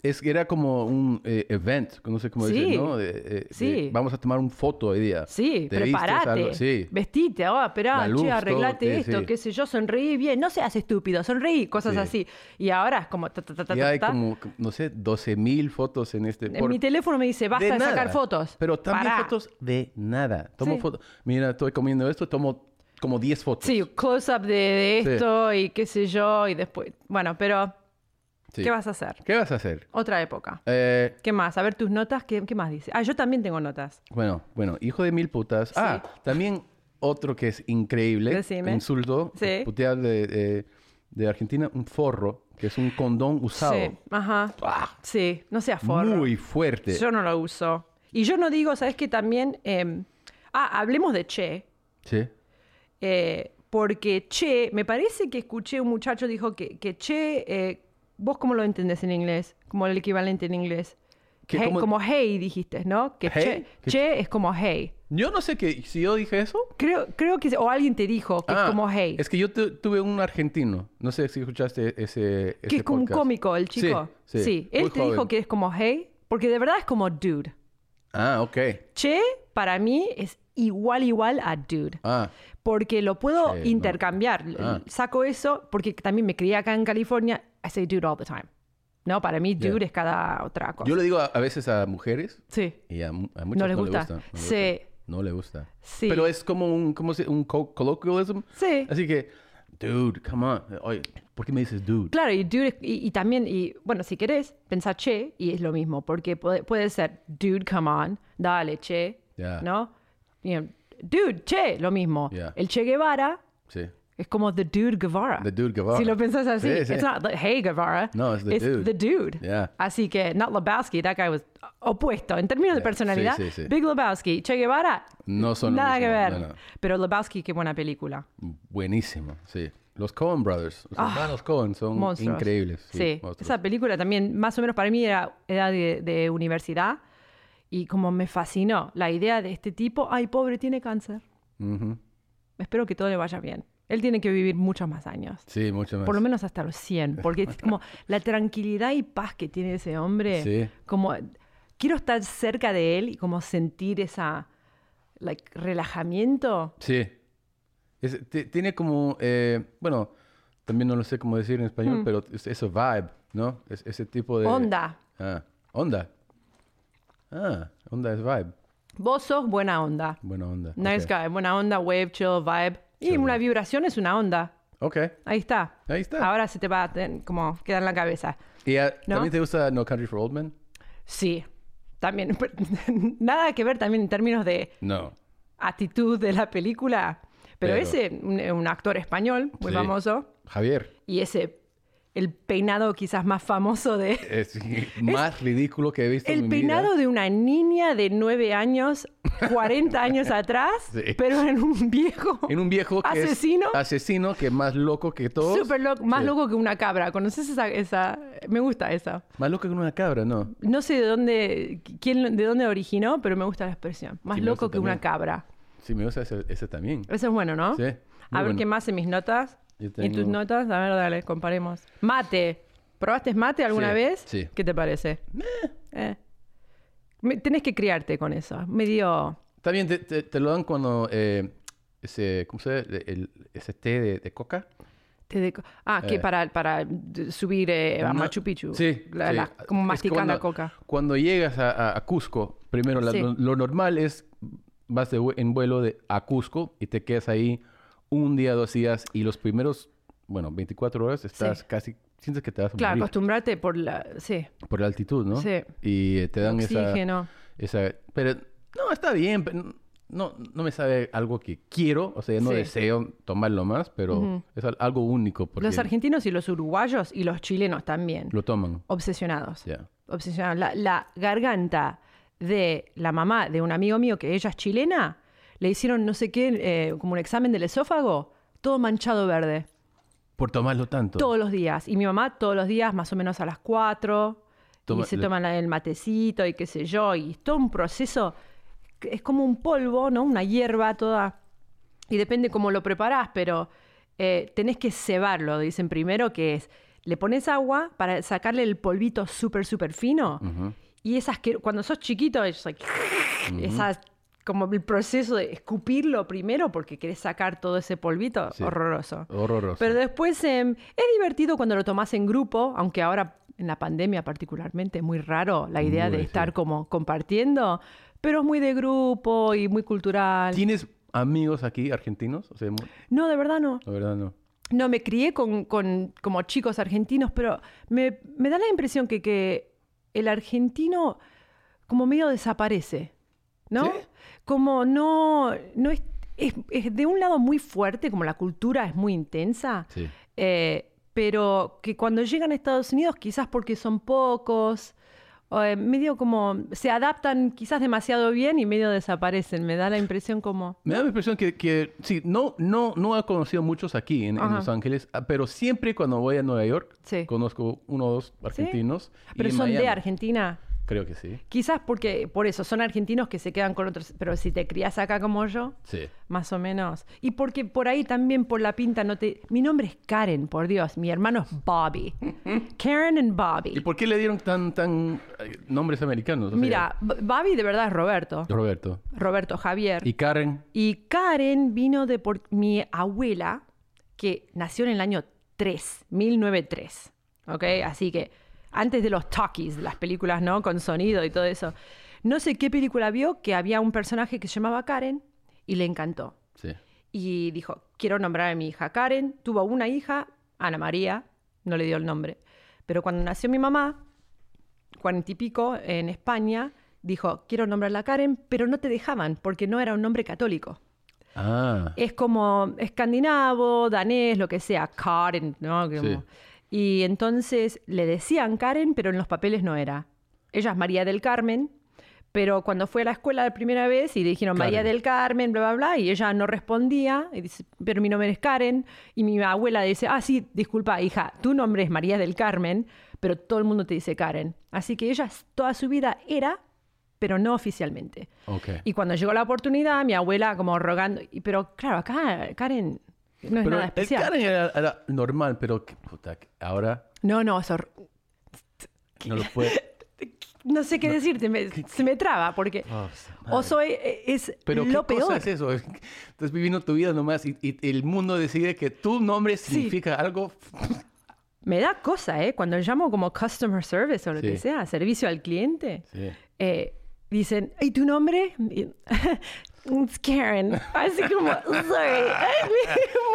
Es que era como un eh, event, no sé cómo Sí. decir, ¿no? De- de- de- Sí. vamos a tomar un foto hoy día. Sí, Te algo- Sí. Vestite, oh, esperá, luz, che, arreglate esto, sí. qué sé yo, sonreí bien, no seas estúpido, sonreí, cosas Sí. así. Y ahora es como ta, ta, ta, ta, Y ta, hay como, no sé, 12 mil fotos en este... En por- mi teléfono me dice, basta de, nada. sacar fotos. Pero también Pará. fotos de nada. Tomo fotos. Mira, estoy comiendo esto, tomo como 10 fotos. Sí, close-up de, esto y qué sé yo, y después... Bueno, pero, Sí. ¿qué vas a hacer? ¿Qué vas a hacer? Otra época. Eh, ¿Qué más? A ver tus notas, ¿qué, qué más dice? Ah, yo también tengo notas. bueno, bueno, hijo de mil putas. Ah, también otro que es increíble. Decime. Insulto. Sí. Putear de, de- de Argentina, un forro, que es un condón usado. Sí, ajá. Ah, Sí, no seas forro. muy fuerte. Yo no lo uso. Y yo no digo, ¿sabes qué? También... eh, ah, hablemos de Che. Sí. Eh, porque Che, me parece que escuché un muchacho dijo que, que Che, eh, ¿vos cómo lo entendés en inglés? Como el equivalente en inglés. ¿Qué, Hey- cómo- Como hey dijiste, ¿no? Que Hey, Che, que- che es como hey. Yo no sé que si yo dije eso. Creo, creo que, o alguien te dijo que es Ah, como hey. Es que yo tu- tuve un argentino. No sé si escuchaste ese. que ese es como un cómico el chico. Sí, sí. Él muy te dijo joven. que es como hey. Porque de verdad es como dude. Ah, ok. Che, para mí, es igual, igual a dude. Ah, Porque lo puedo no. intercambiar. Ah. Saco eso, porque también me crié acá en California. I say dude all the time. No, para mí Yeah. dude es cada otra cosa. yo le digo a, a veces a mujeres Sí. y a, a muchas no, les le gusta. gusta. No Sí. gusta. No le gusta. Sí. Pero es como un, ¿cómo se, un co- colloquialism. Sí. Así que, dude, come on. Oye, ¿por qué me dices dude? Claro, y dude, y, y también, y bueno, si querés, pensá che, y es lo mismo, porque puede, puede ser dude, come on, dale, che, Yeah. ¿no? You know, dude, che, lo mismo. Yeah. El Che Guevara Sí. es como the dude Guevara. The dude Guevara. Si lo pensás así, Sí, sí. it's not the hey Guevara. No, it's the dude. the dude. Yeah. Así que, not Lebowski, that guy was opuesto. En términos de personalidad. Big Lebowski, Che Guevara, No son nada que ver. no, no. Pero Lebowski, qué buena película. Buenísimo, sí. Los Coen Brothers, los hermanos Coen son Ah, Monstruos. increíbles. Sí, esa película también, más o menos para mí era edad de, de universidad y como me fascinó la idea de este tipo, ay, pobre, tiene cáncer. Ujú. Espero que todo le vaya bien. Él tiene que vivir muchos más años. Sí, mucho más. Por lo menos hasta los 100, porque es como la tranquilidad y paz que tiene ese hombre, Sí. como quiero estar cerca de él y como sentir esa like relajamiento. Sí. Es- ti- tiene como, eh, bueno, también no lo sé cómo decir en español, pero es, ese vibe, ¿no? Es, ese tipo de... Onda. Ah, onda. Ah, onda es vibe. Vos sos buena onda. Buena onda. Nice guy, buena onda, wave, chill, vibe. Y Chill, una vibe. vibración es una onda. Ok. Ahí está. Ahí está. Ahora se te va a como quedar en la cabeza. ¿Y ¿No? también te gusta No Country for Old Men? Sí. También. Nada que ver también en términos de No. actitud de la película. Pero, Pero- ese, un, un actor español muy Sí. famoso. Javier. Y ese, el peinado quizás más famoso de... Es más ridículo que he visto en El mi peinado vida. de una niña de nueve años, 40 años atrás, Sí. pero en un viejo En un viejo que es asesino. asesino, que es más loco que. Súper loco, más Sí. loco que una cabra. ¿Conoces esa, esa? Me gusta esa. Más loco que una cabra, ¿no? No sé de dónde, quién, de dónde originó, pero me gusta la expresión. Más Sí, loco que una cabra. Sí, me gusta ese, ese también. Eso es bueno, ¿no? Sí, A ver bueno. qué más en mis notas. Yo ¿Y tus notas? A ver, dale, comparemos. Mate. ¿Probaste mate alguna Sí, vez? sí. ¿Qué te parece? Eh. Me- tenés que criarte con eso. Medio... También te, te- te lo dan cuando eh, ese, ¿cómo se dice? El- ese té de, de coca. te de- Ah, que Eh. para, para subir eh, a No, Machu Picchu. Sí, La- sí. la- como Es masticar cuando- la coca. Cuando llegas a, a- Cusco, primero la- Sí. lo, lo normal es vas de en vuelo de, a Cusco y te quedas ahí un día, dos días y los primeros, bueno, 24 horas estás Sí. casi, sientes que te vas a Claro, morir acostumbrarte por la... Sí. por la altitud, ¿no? Sí. Y eh, te dan esa, Oxígeno. esa... Pero no, está bien, pero no, no me sabe algo que quiero, o sea, no Sí. deseo tomarlo más, pero es al- algo único porque Los argentinos y los uruguayos y los chilenos también. lo toman. Obsesionados. Ya. Obsesionados. La, la garganta de la mamá de un amigo mío que ella es chilena, le hicieron no sé qué, eh, como un examen del esófago, todo manchado verde. Por tomarlo tanto. Todos los días. Y mi mamá todos los días, más o menos a las 4, Toma- y se toman el matecito y qué sé yo. Y todo un proceso. Es como un polvo, ¿no? Una hierba toda. Y depende cómo lo preparás, pero eh, tenés que cebarlo, dicen primero, que es, le pones agua para sacarle el polvito súper, súper fino. Y esas que cuando sos chiquito, es like, esas, como el proceso de escupirlo primero porque querés sacar todo ese polvito, Sí. horroroso. Horroroso. Pero después em, es divertido cuando lo tomás en grupo, aunque ahora en la pandemia particularmente es muy raro la idea Muy, de sí. estar como compartiendo, pero es muy de grupo y muy cultural. ¿Tienes amigos aquí argentinos? O sea, mu- No, de verdad no. la verdad no. No, me crié con, con- como chicos argentinos, pero me, me da la impresión que, que el argentino como medio desaparece, ¿no? ¿Sí? Como no, no es, es, es de un lado muy fuerte, como la cultura es muy intensa, Sí. eh, pero que cuando llegan a Estados Unidos, quizás porque son pocos, eh, medio como se adaptan quizás demasiado bien y medio desaparecen. Me da la impresión como... Me da la impresión que, que sí, no, no, no he conocido muchos aquí en. Los Ángeles, ah, pero siempre cuando voy a Nueva York Sí. conozco uno o dos argentinos. y Pero son de. Argentina. Creo que sí. Quizás porque, por eso, son argentinos que se quedan con otros, pero si te crías acá como yo, Sí. más o menos. Y porque por ahí también por la pinta no te... Mi nombre es Karen, por Dios, mi hermano es Bobby. Karen and ¿Y Bobby. por qué le dieron tan, tan eh, nombres americanos? O sea, Mira, Bobby de verdad es Roberto. Roberto. Roberto Javier. ¿Y Karen? Y Karen vino de por mi abuela, que nació en el año 3, 1903. ¿Ok? Así que antes de los talkies, las películas, ¿no? Con sonido y todo eso. No sé qué película vio que había un personaje que se llamaba Karen y le encantó. Sí. Y dijo, quiero nombrar a mi hija Karen. Tuvo una hija, Ana María, no le dio el nombre. Pero cuando nació mi mamá, cuarenta y pico, en España, dijo, quiero nombrarla Karen, pero no te dejaban porque no era un nombre católico. Ah. Es como escandinavo, danés, lo que sea, Karen, ¿no? Como- Sí. Y entonces le decían Karen, pero en los papeles no era. Ella es María del Carmen, pero cuando fue a la escuela la primera vez y le dijeron María del Carmen, bla, bla, bla, y ella no respondía, y dice, pero mi nombre es Karen, y mi abuela dice, ah, sí, disculpa, hija, tu nombre es María del Carmen, pero todo el mundo te dice Karen. Así que ella toda su vida era, pero no oficialmente. Y cuando llegó la oportunidad, mi abuela como rogando, pero claro, acá Karen no es Pero nada el especial. Karen era, era normal, pero puta, ahora No, no, eso, no lo puede. no sé qué decirte, me- se me traba porque Oh, o soy eh, es Pero lo ¿qué cosa peor. es eso? Estás viviendo tu vida nomás y, y el mundo decide que tu nombre significa algo. Me da cosa, ¿eh? Cuando llamo como customer service o lo Sí. que sea, servicio al cliente, Sí. eh, dicen, ¿y tu nombre? It's Karen. Así como, sorry.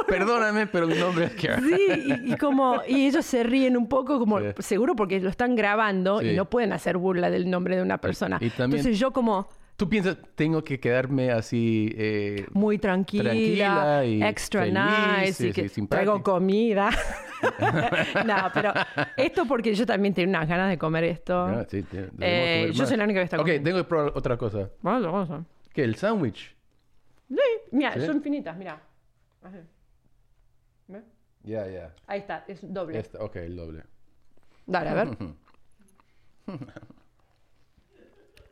Perdóname, pero mi nombre es Karen. Sí, y, y como, y ellos se ríen un poco, como Sí. seguro porque lo están grabando Sí. y no pueden hacer burla del nombre de una persona. y también- Entonces yo como Tú piensas, tengo que quedarme así. eh, muy tranquila, Tranquila y extra feliz, nice, y que sí, traigo comida. no, pero esto porque yo también tengo unas ganas de comer esto. ah, sí, te- debemos Eh, comer yo soy la única que está Ok, comiendo. tengo que probar otra cosa. Vamos, vamos. ¿Qué? ¿El sándwich? Sí, mira, ¿Sí? son infinitas, mira. ¿Ves? Ya, ya. Ahí está, es doble. Esta- Ok, el doble. Dale, a ver.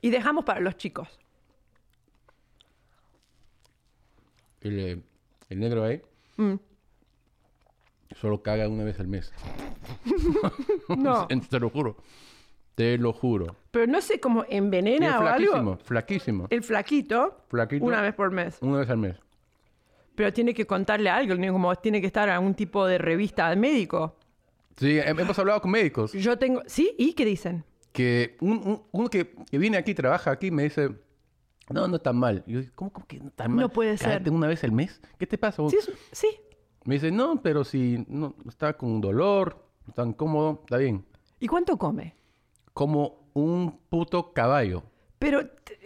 y dejamos para los chicos. El, eh, el negro ahí Mm. solo caga una vez al mes. No, Te lo juro. Te lo juro. pero no sé cómo envenena o flaquísimo, algo. flaquísimo. El flaquito, Flaquito. una vez por mes. Una vez al mes. Pero tiene que contarle algo, como tiene que estar en algún tipo de revista médico. Sí, hem- hemos hablado con médicos Yo tengo. ¿Sí? ¿Y qué dicen? Que un- un- uno que, que viene aquí, trabaja aquí, me dice, no, no está mal. Y yo, ¿cómo, cómo que no está mal? No puede ser. Una vez al mes? ¿Qué te pasa? Sí, sí. Me dice, no, pero si no, está con dolor, está incómodo, está bien. ¿Y cuánto come? Como un puto caballo. Pero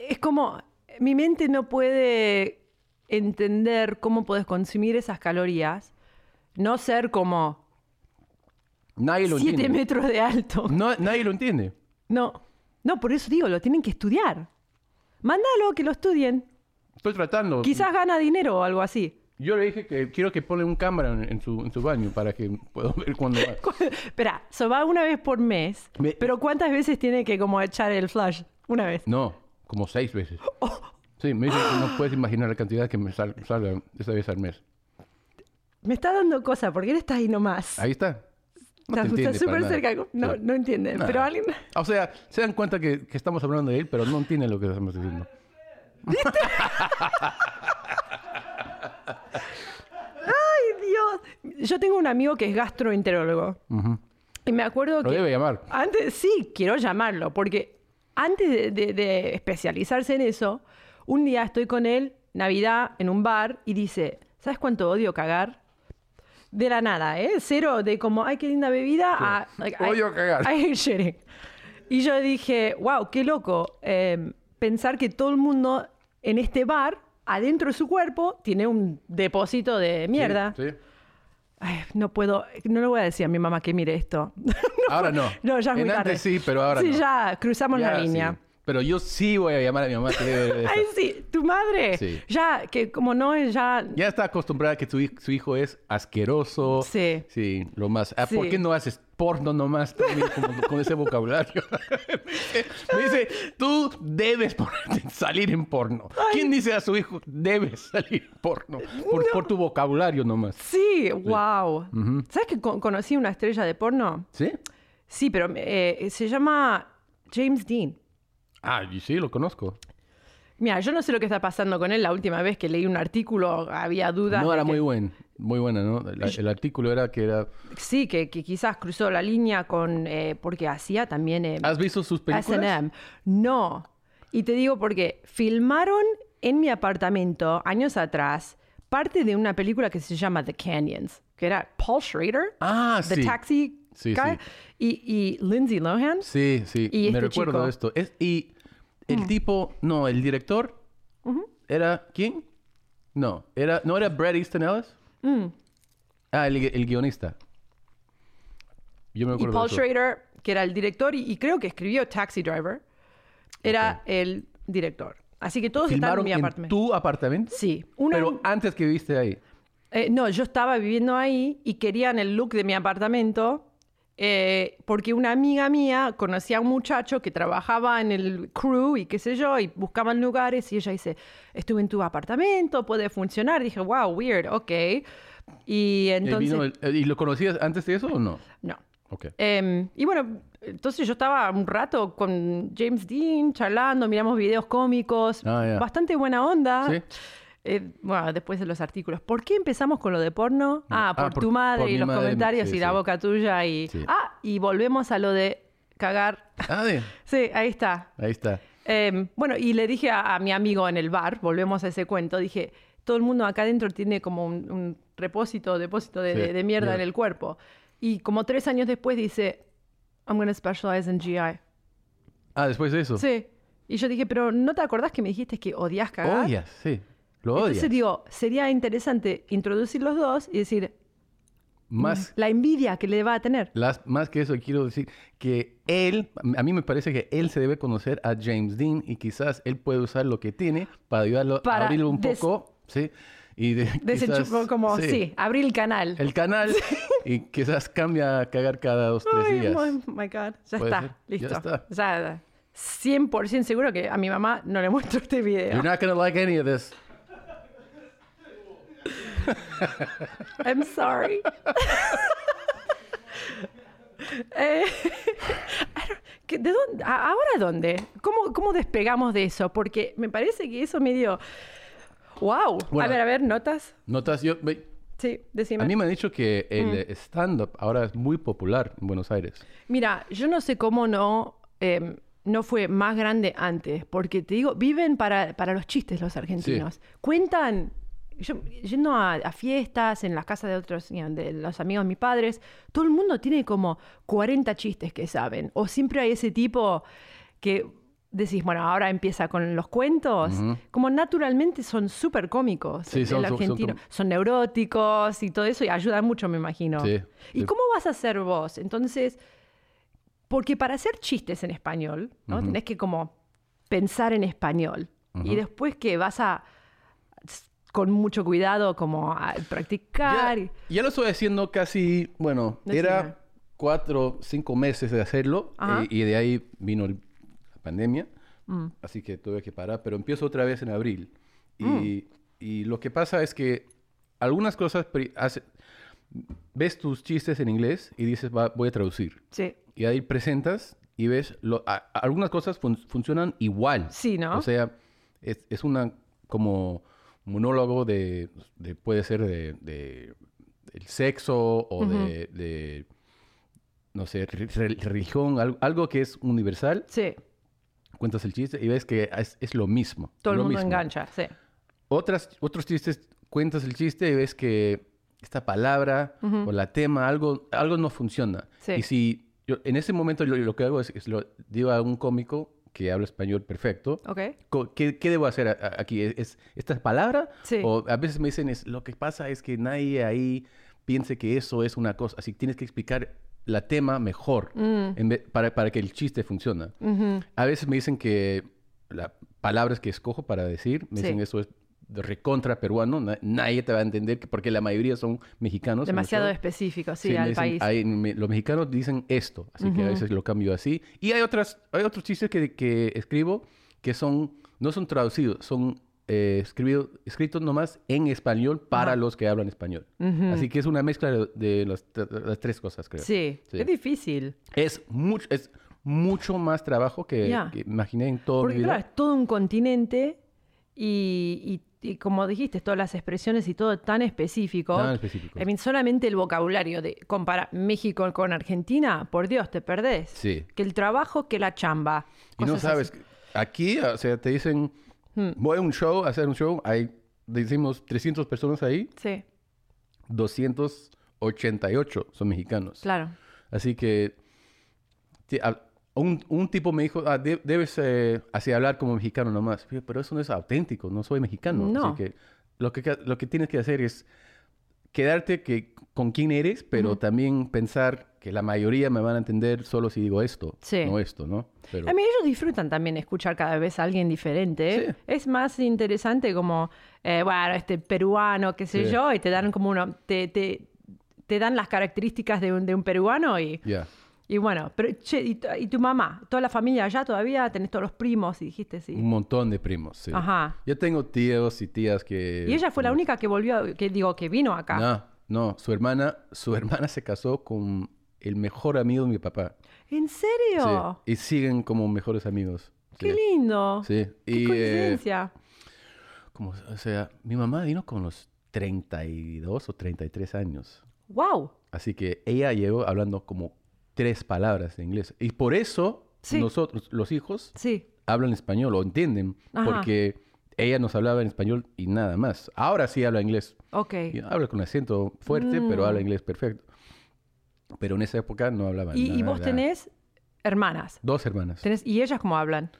es como. Mi mente no puede entender cómo puedes consumir esas calorías, no ser como Nadie lo 7 entiende. metros de alto. No, nadie lo entiende. No, no, por eso digo, lo tienen que estudiar. Mándalo que lo estudien. Estoy tratando. Quizás gana dinero o algo así. Yo le dije que quiero que ponga un cámara en, en su, en su baño para que pueda ver cuando va. Espera, so va una vez por mes. Me- Pero ¿cuántas veces tiene que como echar el flash? Una vez. No, como seis veces. Oh. Sí, me dice que no puedes imaginar la cantidad que me sal- salga esa vez al mes. Me está dando cosa, porque él está ahí nomás. Ahí está. No te está súper cerca. No, Sí. no entiende. Pero alguien... O sea, se dan cuenta que, que estamos hablando de él, pero no entiende lo que estamos diciendo. ¡Ay, Dios! Yo tengo un amigo que es gastroenterólogo. Y me acuerdo Lo que... debe llamar. Antes, sí, quiero llamarlo, porque antes de, de- de especializarse en eso, un día estoy con él, Navidad, en un bar, y dice, ¿sabes cuánto odio cagar? De la nada, ¿eh? Cero de como, ay, qué linda bebida, a, like, Odio I- cagar. Y yo dije, wow, qué loco, eh, pensar que todo el mundo en este bar, adentro de su cuerpo, tiene un depósito de mierda. Sí, sí. Ay, no puedo, no le voy a decir a mi mamá que mire esto. Ahora no. No, ya es muy En tarde. antes sí, pero ahora sí, no. ya cruzamos Ya, la sí. línea. Pero yo sí voy a llamar a mi mamá Ay, sí, tu madre. Sí. Ya, que como no es ya. Ya está acostumbrada a que su, hij- su hijo es asqueroso. Sí. Sí, lo más. Ah, ¿Por qué no haces porno nomás también como- con ese vocabulario. me, dice, tú debes salir en porno. ¿Quién dice a su hijo, debes salir en porno? Por, por tu vocabulario nomás. Sí, wow. ¿Sabes que con- conocí una estrella de porno? ¿Sí? Sí, pero eh, se llama James Dean. Ah, y sí, lo conozco. Mira, yo no sé lo que está pasando con él. La última vez que leí un artículo había dudas. No era que- muy buen, muy buena, ¿no? El, el artículo era que era... Sí, que, que quizás cruzó la línea con... eh, porque hacía también... eh, ¿Has visto sus películas? S&M. No. Y te digo porque filmaron en mi apartamento años atrás parte de una película que se llama The Canyons, que era Paul Schrader, Ah, The sí. Taxi Sí, Guy, sí. Y, y Lindsay Lohan. Sí, sí, Y me este recuerdo chico. Mm. esto. Es, y el tipo, no, el director era ¿quién? No, era no era Brad Easton Ellis. Mm. Ah, el, el guionista. Yo me Y acuerdo Paul de eso. Schrader, que era el director y, y creo que escribió Taxi Driver, era el director. Así que todos estaban en ¿Filmaron mi en apartamento. tu apartamento? Sí. Una, Pero antes que viviste ahí. Eh, no, yo estaba viviendo ahí y querían el look de mi apartamento eh, porque una amiga mía conocía a un muchacho que trabajaba en el crew y qué sé yo, y buscaban lugares y ella dice, estuve en tu apartamento, puede funcionar. dije, wow, weird, ok. Y Eh, entonces... vino el- eh, ¿Y lo conocías antes de eso o no? No. Ok. Em, y bueno, entonces yo estaba un rato con James Dean charlando, miramos videos cómicos, Ah, ya. bastante buena onda. Sí. Eh, bueno, después de los artículos. ¿Por qué empezamos con lo de porno? Ah, Ah, por, por- tu madre por y los madre, comentarios sí, y la sí. boca tuya y... Sí. Ah, y volvemos a lo de cagar. Ah, sí, ahí está. ahí está. Em, bueno, y le dije a, a mi amigo en el bar, volvemos a ese cuento, dije, todo el mundo acá adentro tiene como un, un repósito, depósito de, Sí, de- de mierda mierda. en el cuerpo. Y como tres años después dice, I'm going to specialize in GI. Ah, después de eso. Sí. Y yo dije, pero ¿no te acordás que me dijiste que odias cagar? Odias, sí. Lo odias. Entonces digo, sería interesante introducir los dos y decir Más la envidia que le va a tener. Las, más que eso, quiero decir que él, a mí me parece que él se debe conocer a James Dean y quizás él puede usar lo que tiene para ayudarlo Para a abrirlo un poco, ¿sí? Y de, quizás- como, sí, sí, abrir el canal. el canal y quizás cambia a cagar cada dos, tres Ay, días. oh my God. Ya está, ser. listo. Ya está. Ya, 100% seguro que a mi mamá no le muestro este video. You're not gonna like any of this. I'm sorry. Eh, I don't- ¿qué- ¿De dónde? a- ¿Ahora dónde? ¿Cómo, ¿Cómo despegamos de eso? Porque me parece que eso medio... ¡Wow! a Bueno. ver, a ver, notas. Notas, yo, me- Sí, decime. a mí me han dicho que el Mm. stand-up ahora es muy popular en Buenos Aires. Mira, yo no sé cómo no, eh, no fue más grande antes, porque te digo, viven para, para los chistes los argentinos. Cuentan, yo, yendo a, a fiestas en las casas de otros, you know, de los amigos de mis padres, todo el mundo tiene como 40 chistes que saben. O siempre hay ese tipo que decís, bueno, ahora empieza con los cuentos. Como naturalmente son súper cómicos. Sí, el son- son- son argentino. son neuróticos y todo eso, y ayuda mucho, me imagino. Sí, ¿Y sí. cómo vas a ser vos? Entonces, porque para hacer chistes en español, ¿no? Tenés que como pensar en español. Y después que vas a, con mucho cuidado, como a practicar. Ya, ya lo estoy haciendo casi, bueno, era cuatro, cinco meses de hacerlo eh, y de ahí vino el- la pandemia, Mm. así que tuve que parar, pero empiezo otra vez en abril. Y, Mm. y lo que pasa es que algunas cosas, hace- ves tus chistes en inglés y dices, "Va, voy a traducir. Sí. Y ahí presentas y ves, lo- a- algunas cosas fun- funcionan igual. Sí, ¿no? O sea, es, es una como monólogo de, de- puede ser de, de- del sexo o de, de, no sé, re- re- religión, al- algo que es universal. Sí. Cuentas el chiste y ves que es, es lo mismo. Todo el lo mundo mismo. engancha, sí. Otras, otros chistes, cuentas el chiste y ves que esta palabra o la tema, algo, algo no funciona. Sí. Y si yo, en ese momento yo, lo que hago es, es lo digo a un cómico que habla español perfecto. Ok. Co- ¿Qué, qué debo hacer aquí? ¿Es, es esta palabra? Sí. O a veces me dicen, es, lo que pasa es que nadie ahí piense que eso es una cosa. Así que tienes que explicar la tema mejor Mm. en vez- para, para que el chiste funcione. A veces me dicen que las palabras que escojo para decir, me Sí. dicen eso es recontra peruano, na- nadie te va a entender que- porque la mayoría son mexicanos. Demasiado específico, sí, Sí, al dicen- país. hay- me- los mexicanos dicen esto, así que a veces lo cambio así. Y hay otras, hay otros chistes que, que escribo que son, no son traducidos, son eh, escribido- escritos nomás en español para Ajá. los que hablan español. Así que es una mezcla de, de las, tre- las tres cosas, creo. Sí, Sí. es difícil. Es mucho, es mucho más trabajo que, imaginé en toda mi Porque vida. claro, es todo un continente y, y- y como dijiste, todas las expresiones y todo tan específico. Tan específico. I mean, solamente el vocabulario de comparar México con Argentina, por Dios, te perdés. Sí. Que el trabajo, que la chamba. Y no sabes, así. Hmm. aquí, o sea, te dicen, voy a un show, a hacer un show, hay, decimos 300 personas ahí, Sí, 288 son mexicanos. claro. Así que a- un, un tipo me dijo, ah, de- debes eh, así hablar como mexicano nomás. Pero eso no es auténtico, no soy mexicano. No. Así que lo que, lo que tienes que hacer es quedarte que, con quién eres, pero también pensar que la mayoría me van a entender solo si digo esto, Sí. no esto, ¿no? Pero, A mí ellos disfrutan también escuchar cada vez a alguien diferente. ¿eh? Sí. Es más interesante como, eh, bueno, este peruano, qué sé Sí. yo, y te dan como uno, te, te, te dan las características de un, de un peruano y. y bueno, pero che, y, tu- y tu mamá, toda la familia allá todavía, tenés todos los primos y dijiste sí. Un montón de primos, sí. Ajá. Yo tengo tíos y tías que... Y ella fue la única que volvió, que digo, que vino acá. No, no, su hermana, su hermana se casó con el mejor amigo de mi papá. ¿En Sí, serio? y siguen como mejores amigos. Qué Sí. lindo. Sí, Qué y, eh, coincidencia. como, o sea, mi mamá vino con los 32 o 33 años. Wow. Así que ella llegó hablando como tres palabras de inglés. Y por eso Sí. nosotros, los hijos, Sí. hablan español o entienden. Ajá. Porque ella nos hablaba en español y nada más. Ahora sí habla inglés. Ok. Y habla con acento fuerte, pero habla inglés perfecto. Pero en esa época no hablaba Mm. Y, y nada. vos tenés hermanas. Dos hermanas. Tenés, ¿Y ellas cómo hablan?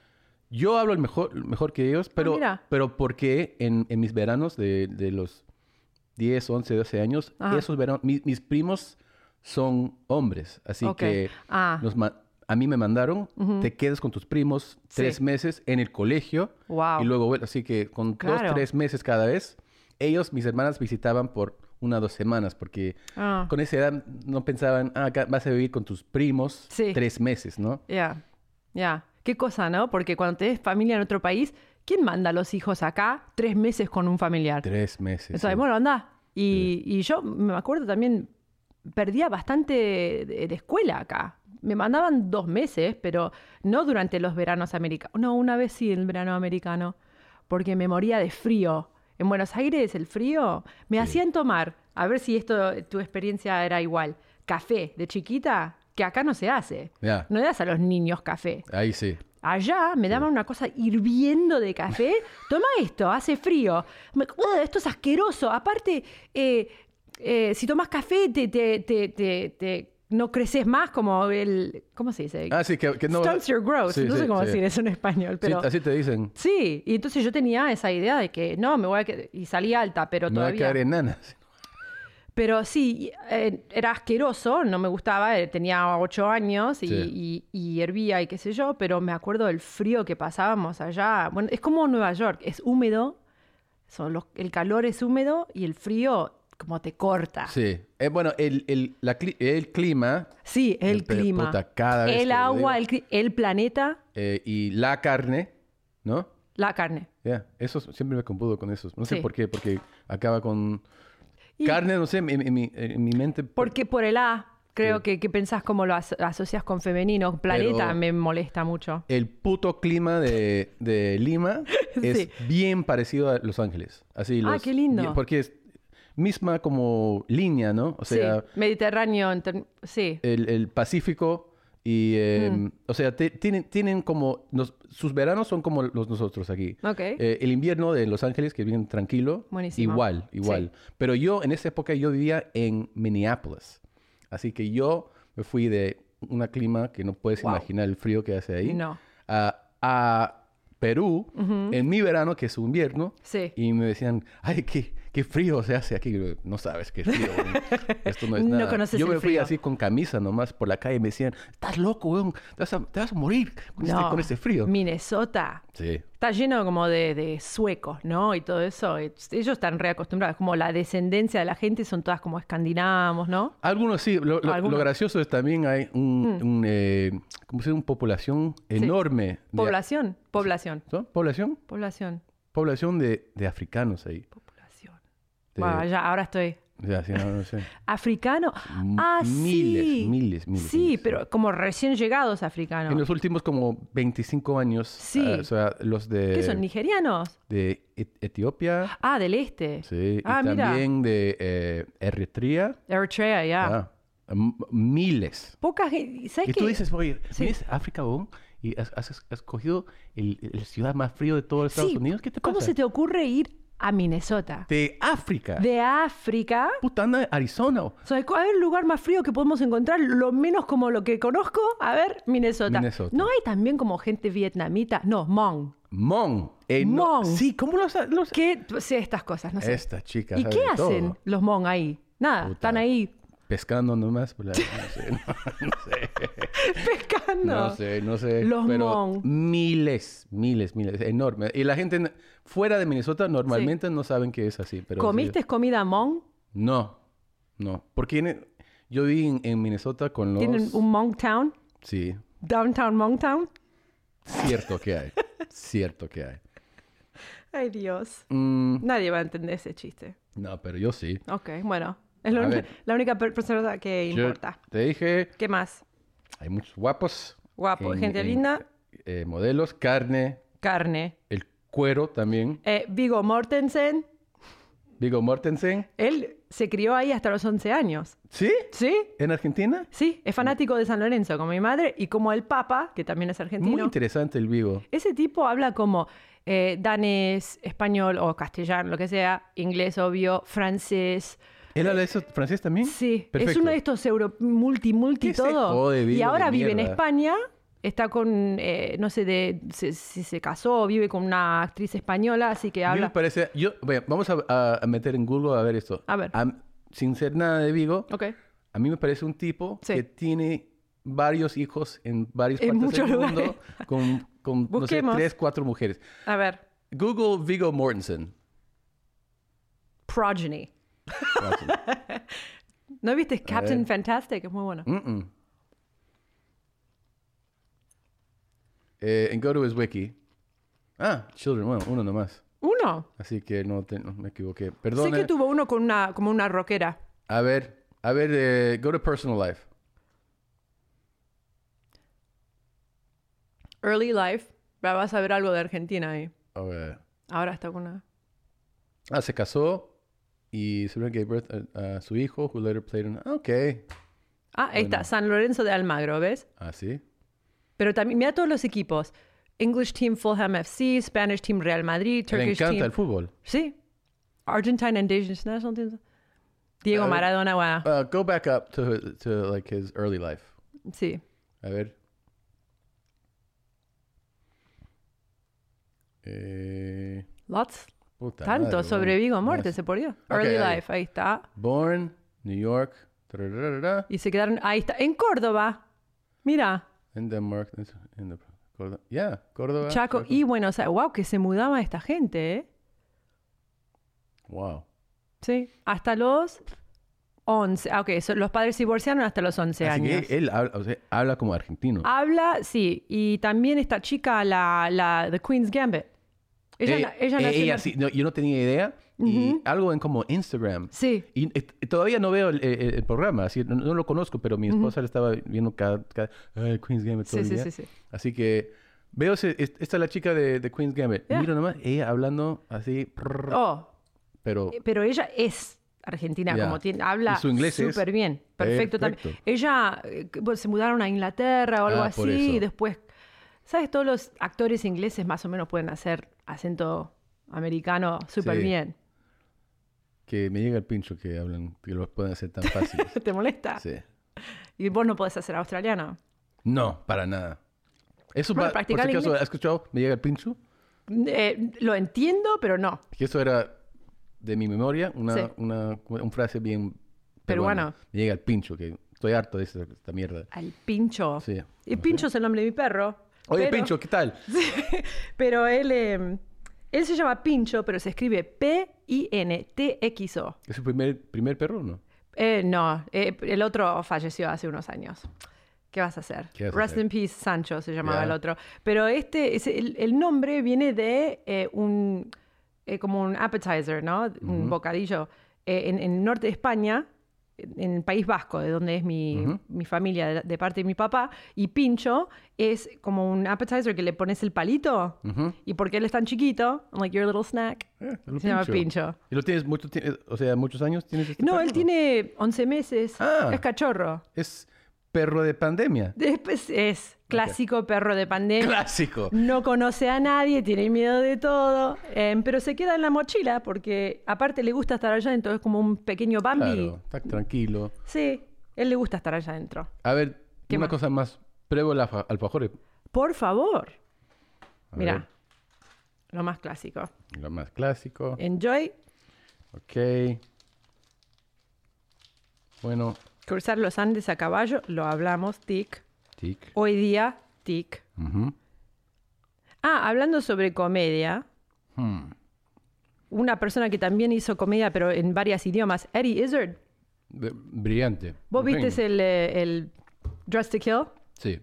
Yo hablo el mejor, mejor que ellos, pero, Ah, mira. pero porque en, en mis veranos de, de los 10, 11, 12 años, Ajá. esos veranos, mi- mis primos son hombres. Así Ok. que Ah. nos a mí me mandaron, te quedas con tus primos tres Sí. meses en el colegio. Wow. Y luego, vuelves. así que con Claro. dos, tres meses cada vez, ellos, mis hermanas, visitaban por una o dos semanas, porque Ah. con esa edad no pensaban, ah, acá vas a vivir con tus primos Sí. tres meses, ¿no? Ya, ya. Qué cosa, ¿no? Porque cuando tenés familia en otro país, ¿quién manda a los hijos acá tres meses con un familiar? Tres meses. Entonces, sí. bueno, anda. Y, y yo me acuerdo también, perdía bastante de, de escuela acá. Me mandaban dos meses, pero no durante los veranos americanos. No, una vez sí, el verano americano, porque me moría de frío. En Buenos Aires el frío me hacían tomar, a ver si esto, tu experiencia era igual, café de chiquita, que acá no se hace. No le das a los niños café. Ahí sí. Allá me daban una cosa hirviendo de café. Toma esto, hace frío. Me- ¡Ugh! esto es asqueroso. Aparte, eh, eh, si tomas café, te, te, te, te- no creces más como el... ¿Cómo se dice? Ah, sí, que, que no... Stunts your growth. Sí, no sé sí, cómo sí. decir eso en español, Sí, pero... así te dicen. Sí, y entonces yo tenía esa idea de que no, me voy a quedar... Y salí alta, pero Me va a todavía... quedar enana. Pero sí, eh, era asqueroso, no me gustaba, eh, tenía ocho años y- y hervía y qué sé yo, pero me acuerdo del frío que pasábamos allá. Bueno, es como Nueva York, es húmedo, son los- el calor es húmedo y el frío como te corta. Sí, Sí. Eh, bueno, el, el, la cli- el clima el, El pe- clima, puta, cada vez el agua, digo. el, el planeta, eh, y la carne, ¿no? la carne. Ya, eso siempre me compudo con eso. No sé Sí. por qué, porque acaba con Y- carne, no sé, en, en mi, en mi mente. Porque por el A, creo Sí. que, que pensás como lo as- asocias con femenino, planeta Pero- me molesta mucho. El puto clima de, de Lima es Sí. bien parecido a Los Ángeles. Así Ah, los- qué lindo. bien- Porque es misma como línea, ¿no? O sea, sí, Mediterráneo, sí. el, el Pacífico y... eh, O sea, tienen, tienen como... nos- sus veranos son como los nosotros aquí. Ok. Eh, el invierno de Los Ángeles, que es bien tranquilo. Buenísimo. Igual, igual. Pero yo, en esa época, yo vivía en Minneapolis. Así que yo me fui de un clima que no puedes Wow. imaginar el frío que hace ahí. No. A, a Perú, en mi verano, que es invierno. Sí. Y me decían, ay, qué, qué frío se hace aquí. No sabes qué frío. weón. Esto no es No nada. conoces Yo el me fui frío. así con camisa nomás por la calle y me decían, estás loco, weón. Te vas a, te vas a morir con, este, No, con este frío. Minnesota Sí. está lleno como de, de suecos, ¿no? Y todo eso. Es- Ellos están reacostumbrados. Como la descendencia de la gente son todas como escandinavos, ¿no? Algunos sí. Lo, lo- Algunos. lo gracioso es también hay un, un, eh, ¿cómo se dice? Una población enorme. Población, población, ¿no? ¿Población? población, Población de, de africanos ahí. De- Bueno, ya, ahora estoy. o sea, sí, no, no sé. Africano. Ah, miles, sí. miles, miles, Sí, miles, pero como recién llegados En africanos. los últimos como 25 años, Sí. ah, o sea, los de, ¿Qué son? ¿Nigerianos? de Et- Etiopía, Ah, del este. sí, Ah, y mira. también de eh, Eritrea, Eritrea, ya. ah, m- miles. Poca gente. ¿Sabes Y qué? tú dices, oye, Sí. vienes África, y has, has- has cogido el, el ciudad más frío de todo Estados Sí, Unidos, ¿qué te pasa? ¿Cómo se te ocurre ir a Minnesota? De África. De África. Puta, anda a Arizona. O sea, a ver, el lugar más frío que podemos encontrar, lo menos como lo que conozco, a ver, Minnesota. Minnesota. ¿No hay también como gente vietnamita? No, Hmong. Mon. Eh, no- Mon. Sí, ¿cómo los, los... ¿Qué? Sé estas cosas, no sé. Esta chica ¿Y qué de todo. hacen los Hmong ahí? Nada, Puta. están ahí Pescando nomás. No sé, no, no sé. pescando. No sé, no sé. Los pero Hmong. miles, miles, miles, enorme. Y la gente fuera de Minnesota normalmente no saben que es así. Pero sí. ¿Comiste comida Hmong? No, no. Porque yo vi en, en Minnesota con los... ¿Tienen un Hmong Town? Sí, ¿Downtown Hmong Town? cierto que hay. cierto que hay. Ay, Dios. Mm, Nadie va a entender ese chiste. no, pero yo sí. Ok, bueno. Es la, única per- persona que Yo importa. te dije, ¿Qué más? Hay muchos guapos. Guapo, en- gente en, linda. eh, modelos, carne, Carne. el cuero también. Eh, Vigo Mortensen, Vigo Mortensen. él se crió ahí hasta los 11 años. ¿Sí? ¿Sí? ¿En Argentina? Sí, es fanático de San Lorenzo, como mi madre, y como el Papa, que también es Muy argentino. interesante el Vigo. Ese tipo habla como eh, danés, español o castellano, lo que sea, inglés, obvio, francés. ¿Él habla eso francés también? Sí, es uno de estos euro multi, multi ¿Qué se todo. jode, y ahora de vive en mierda? España, está con, eh, no sé de, si, si se casó o vive con una actriz española, así que A mí me habla. parece... Yo, bueno, vamos a, meter en Google a ver esto. A ver. Sin ser nada de Vigo, Ok. a mí me parece un tipo Sí. que tiene varios hijos en varias En partes del mundo lugares. con, con no sé, tres, cuatro mujeres. A ver, Google Vigo Mortensen. Progeny. ¿No viste Captain Fantastic? Es muy bueno. Eh, and go to his wiki. Ah, children, bueno, uno nomás. Uno. Así que no, te- no me equivoqué. Sé Perdón. que tuvo uno con una, como una rockera. A ver, a ver, eh, go to personal life. Early Life. Va- Vas a ver algo de Argentina ahí. Ahora está con una... Ah, se casó y se gave birth a, a su hijo, who later played in... Ah, ok. Ah, ahí está. San Lorenzo de Almagro, ¿ves? Ah, sí. Pero también, mira todos los equipos. English Team Fulham FC, Spanish Team Real Madrid, Le Turkish encanta Team... el fútbol. Sí. Argentine and Danish National Teams. Diego ver. Maradona, bueno. Uh, go back up to, to like his early life. Sí. A ver. Eh, Lots. Puta Tanto madre, sobre. Vigo se por Dios. Early ahí. Life, ahí está. Born, New York, tararara, Y se quedaron, ahí está. En Córdoba. Mira, in Denmark, the, Córdoba. Yeah, Córdoba. Chaco Chaco. y Buenos Aires. Wow, que se mudaba esta gente, ¿eh? Wow. Sí. Hasta los 11. Ah, ok. so- los padres se divorciaron hasta los 11 Así años. que él habla, o sea, habla como argentino. Habla, sí. Y también esta chica, la, la The Queen's Gambit. Ella, Eh, ella eh, en- ella sí, no, yo no tenía idea. Y algo en como Instagram. Sí. Y eh, todavía no veo el, el- el programa, así, no, no lo conozco, pero mi esposa le estaba viendo cada, cada ah, Queen's Gambit todo Sí, el sí, día. sí, sí. Así que veo, ese- es- esta es la chica de, de Queen's Gambit. Yeah. Miro nomás, ella hablando así, prrr, Oh, pero Pero ella es argentina, Ya. como tiene, habla Y su inglés es súper bien, perfecto, perfecto. también. Ella eh, se mudaron a Inglaterra o algo Ah, así y después, ¿sabes? Todos los actores ingleses más o menos pueden hacer acento americano súper Sí. bien. que me llega el pincho que hablan, que lo pueden hacer tan fácil. ¿Te molesta? sí. Y vos no podés hacer australiano. No, para nada. Eso Bueno, va, por practicar si acaso. ¿has escuchado? Me llega el pincho. Eh, lo entiendo, pero no. Que eso era de mi memoria una, Sí. una, una frase bien Peruana. Me llega al pincho, que estoy harto de esta, esta mierda. Al pincho. Sí. Y Pincho es el nombre de mi perro. Oye, pero- pincho, ¿qué tal? Pero él, eh, él se llama Pincho, pero se escribe P-I-N-T-X-O. ¿Es su primer, primer perro no? Eh, no, eh, el otro falleció hace unos años. ¿Qué vas a hacer? ¿Qué vas a Rest hacer? in Peace Sancho se llamaba el otro. Pero este, es el, el nombre viene de eh, un, como un appetizer, ¿no? Un bocadillo. En, en el norte de España, en el País Vasco, de donde es mi, mi familia, de, de parte de mi papá, y pincho es como un appetizer que le pones el palito, y porque él es tan chiquito, like your little snack, Eh, se llama pincho. ¿Y lo tienes mucho, o sea, muchos años tienes este No, perro? él tiene 11 meses, Ah. es cachorro. Es perro de pandemia. Es clásico perro de pandemia. Clásico. No conoce a nadie, tiene miedo de todo, em, pero se queda en la mochila porque aparte le gusta estar allá adentro, es como un pequeño Bambi. Claro, está tranquilo. Sí, él le gusta estar allá adentro. A ver, ¿Qué una más? cosa más. Pruebo el alfa- alfajores. Por favor. Mira, lo más clásico. lo más clásico. Enjoy, Ok. Bueno, cruzar los Andes a caballo, lo hablamos, tic. Tic. Hoy día, tic. Ah, hablando sobre comedia, Hmm. una persona que también hizo comedia, pero en varios idiomas, Eddie Izzard. B- Brillante. ¿Vos viste el, eh, el Dress to Kill? Sí.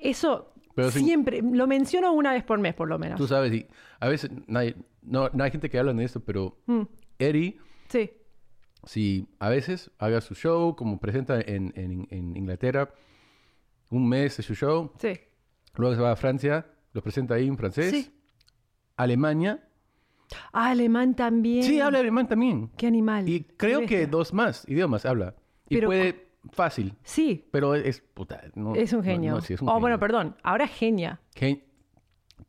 Eso Pero sin- siempre, lo menciono una vez por mes por lo menos. Tú sabes, y a veces nadie- no, no hay gente que habla de esto, pero Mm. Eddie, Sí, si a veces haga su show, como presenta en, en- en Inglaterra, un mes de su show, sí. luego se va a Francia, lo presenta ahí en francés, Sí. Alemania, Ah, alemán también. sí, habla alemán también. Qué animal. Y creo que bestia. dos más idiomas habla. Y Pero- puede fácil, Sí, pero es puta. no- es un genio. no, sí, es un oh, genio. bueno, perdón. Ahora genia. Gen-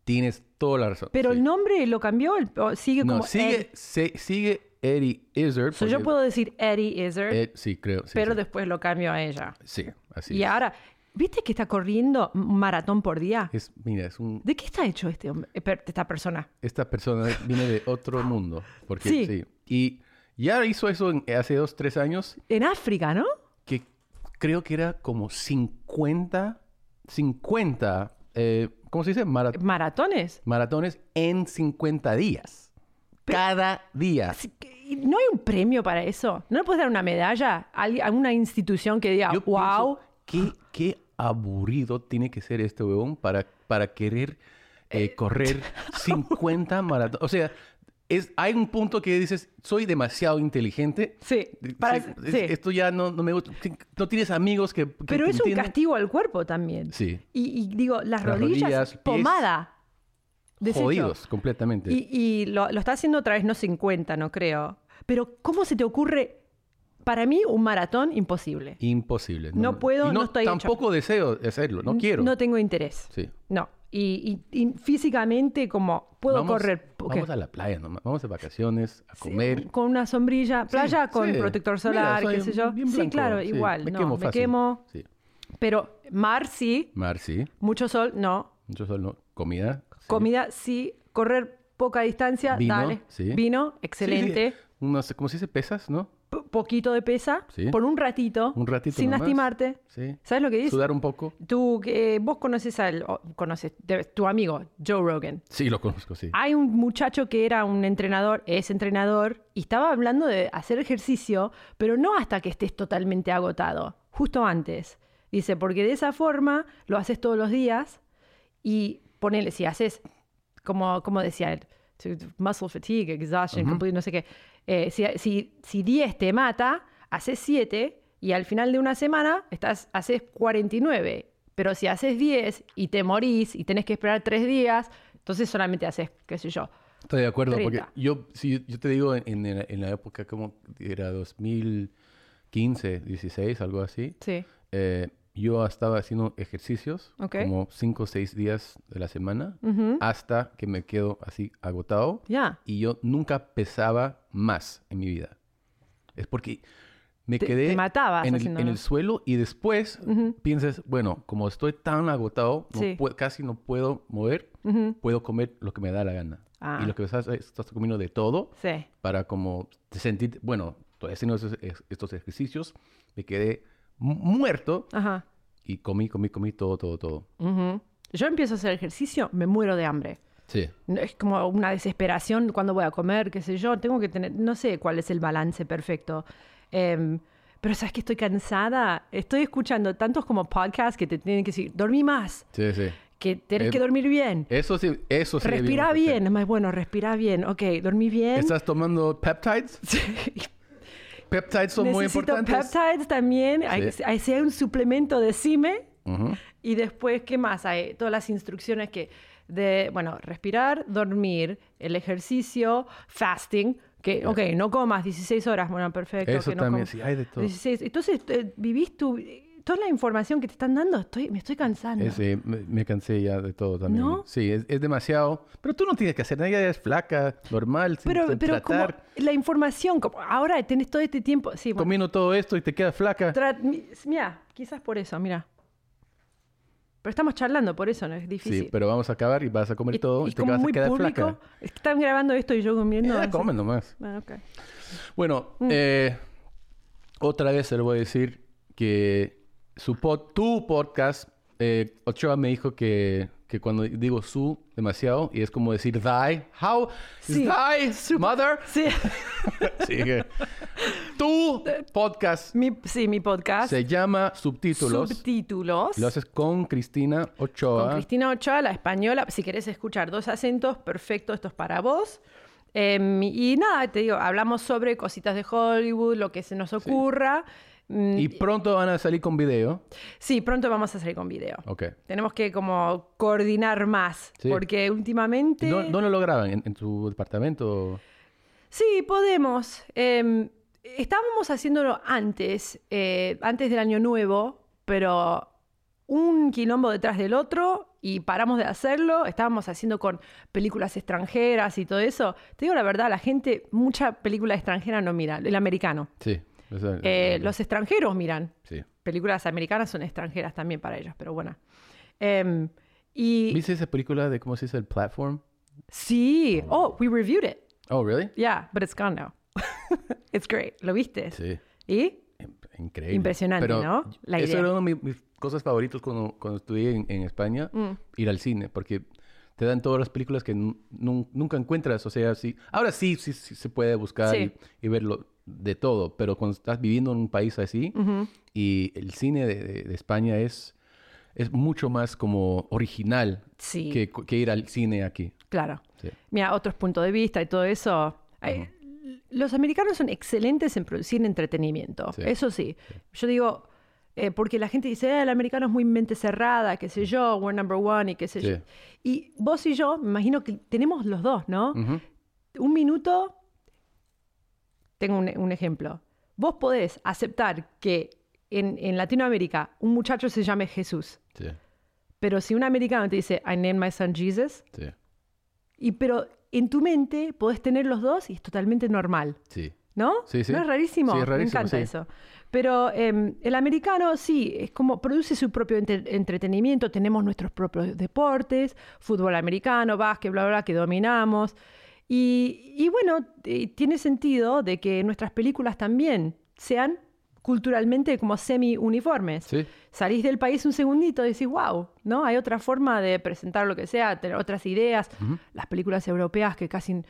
Tienes toda la razón. Pero sí. el nombre lo cambió, o sigue como sigue, se- sigue Eddie Izzard. So, yo puedo decir Eddie Izzard, Ed- sí, creo. sí, pero sí. después lo cambio a ella. Sí, así y es. ahora, ¿viste que está corriendo un maratón por día? Es, mira, es un, ¿De qué está hecho este hombre, eh, esta persona? esta persona viene de otro mundo. Porque, Sí. sí. Y ya hizo eso en- hace dos, tres años, En África, ¿no? que creo que era como 50, 50, eh, ¿cómo se dice? Mara- Maratones. maratones en 50 días. Cada día. Así que- ¿y ¿No hay un premio para eso? ¿No le puedes dar una medalla a alguien- a una institución que diga, Yo wow? ¿qué, qué aburrido tiene que ser este huevón para, para querer eh, correr 50 maratones. O sea, es, hay un punto que dices, soy demasiado inteligente. Sí, para- Sí, sí. es- Esto ya no, no me gusta. No tienes amigos que, que Pero es un castigo al cuerpo también. Sí. Y, y digo, las, Las rodillas, rodillas, pomada. Desecho. Jodidos completamente. Y, y lo, lo está haciendo otra vez, no 50, no creo. Pero ¿cómo se te ocurre? Para mí, un maratón imposible. Imposible. No puedo, y no estoy hecho. Tampoco deseo hacerlo, no quiero. No tengo interés. Sí. No. Y, y- y físicamente, como puedo Vamos- correr. ¿qué? Vamos a la playa nomás. Vamos de vacaciones, a comer. Con una sombrilla, playa Sí, con sí. protector solar, qué sé yo. sí, claro, igual. Me no, quemo me fácil. quemo. Sí. Pero mar sí, Mar, sí. mucho sol, no. Mucho sol, no. Comida. Comida sí, correr poca distancia, Vino, dale. Vino, excelente. Unos, ¿Cómo se dice? ¿Pesas, no? Poquito de pesa, Sí. por un ratito, Un ratito sin nomás. lastimarte. Sí. ¿Sabes lo que dice? Sudar un poco. Tú, que vos conoces al, conoces, de- tu amigo, Joe Rogan. Sí, lo conozco, sí. Hay un muchacho que era un entrenador, es entrenador, y estaba hablando de hacer ejercicio, pero no hasta que estés totalmente agotado, justo antes. Dice, porque de esa forma lo haces todos los días y ponele, si haces, como, como decía él, muscle fatigue, exhaustion, complete, no sé qué, eh, si, si, si 10 te mata, haces 7 y al final de una semana estás, haces 49. Pero si haces 10 y te morís y tenés que esperar 3 días, entonces solamente haces, qué sé yo. Estoy de acuerdo, porque 30. yo, si yo te digo, en, en la, en la época como era 2015, 16, algo así, Sí. eh, yo estaba haciendo ejercicios Ok. como 5 o 6 días de la semana Ujú. hasta que me quedo así agotado. Ya. Y yo nunca pesaba más en mi vida. Es porque me Te- quedé te matabas en, el, en el suelo y después piensas, bueno, como estoy tan agotado, no Sí. casi no puedo mover, Ujú. puedo comer lo que me da la gana. Ah. Y lo que estás, estás comiendo de todo Sí. para como te sentir, bueno, estoy haciendo esos- es- estos ejercicios, me quedé muerto Ajá. y comí, comí, comí todo, todo, todo. Ujú. Yo empiezo a hacer ejercicio, me muero de hambre. Sí. Es como una desesperación cuando voy a comer, qué sé yo. Tengo que tener, no sé cuál es el balance perfecto. Em, pero sabes que estoy cansada. Estoy escuchando tantos como podcasts que te tienen que decir, dormí más, Sí, sí. que tenés Eh, que dormir bien. Eso sí, eso sí. Respira bien, es más bueno, respira bien. Ok, dormí bien. ¿Estás tomando peptides? Peptides son muy Necesito importantes. peptides también. Hay, Sí. hay- si hay un suplemento, decime. Ujú. Y después, ¿qué más? Hay todas las instrucciones que de, bueno, respirar, dormir, el ejercicio, fasting, que, ok, no comas 16 horas, bueno, perfecto. Eso que no también, com- sí, hay de todo. 16. Entonces, eh, vivís tu, toda la información que te están dando, estoy, me estoy cansando. Ese, me, me cansé ya de todo también. ¿No? Sí, es, es demasiado. Pero tú no tienes que hacer nada, ella es flaca, normal, sin, pero sin pero como la información, como ahora tenés todo este tiempo, sí, bueno, Comiendo todo esto y te quedas flaca. tra- mira, quizás por eso, mira. Pero estamos charlando, por eso no es difícil. Sí, pero vamos a acabar y vas a comer Y- todo y, te vas a quedar público, flaca. es están grabando esto y yo comiendo. Ya, así. come nomás. Ah. Bueno, Mm. eh, otra vez se lo voy a decir que su pod- tu podcast, eh, Ochoa me dijo que, que cuando digo su demasiado y es como decir thy, how Sí. thy mother? Sí, Sí, que tu podcast mi, sí, mi podcast. se llama Subtítulos. Subtítulos. Lo haces con Cristina Ochoa. Con Cristina Ochoa, la española. Si querés escuchar dos acentos, perfecto, esto es para vos. Em, y nada, te digo, hablamos sobre cositas de Hollywood, lo que se nos ocurra. Y pronto van a salir con video. Sí, pronto vamos a salir con video. Ok. Tenemos que como coordinar más, Sí. porque últimamente... ¿No, no lo graban en, en tu departamento? Sí, podemos. Eh, estábamos haciéndolo antes, eh, antes del año nuevo, pero un quilombo detrás del otro y paramos de hacerlo. Estábamos haciendo con películas extranjeras y todo eso. Te digo la verdad, la gente, mucha película extranjera no mira, el americano. Sí. Eh, los extranjeros miran. sí. Películas americanas son extranjeras también para ellos, pero bueno. Em, y ¿Viste esa película de cómo se dice el platform? sí, oh, we reviewed it. Oh, really? Yeah, but it's gone now. it's great. ¿Lo viste? Sí. ¿Y? Increíble. Impresionante, Pero ¿no? La eso idea. era una de mis, mis cosas favoritas cuando, cuando estudié en, en España, Mm. ir al cine, porque te dan todas las películas que nu- nun- nunca encuentras. O sea, sí, ahora sí, sí, sí se puede buscar Sí. y, y verlo de todo, pero cuando estás viviendo en un país así y el cine de, de- de España es, es mucho más como original Sí. que, que ir al cine aquí. Claro. Mira, otros puntos de vista y todo eso. Ay, Los americanos son excelentes en producir entretenimiento. Eso sí. Yo digo, eh, porque la gente dice, "Ah, el americano es muy mente cerrada, qué sé yo, we're number one y qué sé Sí. yo. Y vos y yo, me imagino que tenemos los dos, ¿no? Ujú. Un minuto, tengo un, un ejemplo. Vos podés aceptar que en, en Latinoamérica un muchacho se llame Jesús, Sí, pero si un americano te dice, I named my son Jesus, sí, y pero en tu mente podés tener los dos y es totalmente normal, sí. ¿No? Sí, sí. ¿No es rarísimo? Sí, es rarísimo, Me encanta eso. Pero em, el americano sí, es como produce su propio entre- entretenimiento, tenemos nuestros propios deportes, fútbol americano, básquet, bla, bla, bla, que dominamos. Y, y bueno, eh, tiene sentido de que nuestras películas también sean culturalmente como semi-uniformes. Sí. Salís del país un segundito y decís, wow, ¿no? Hay otra forma de presentar lo que sea, tener otras ideas. Las películas europeas que casi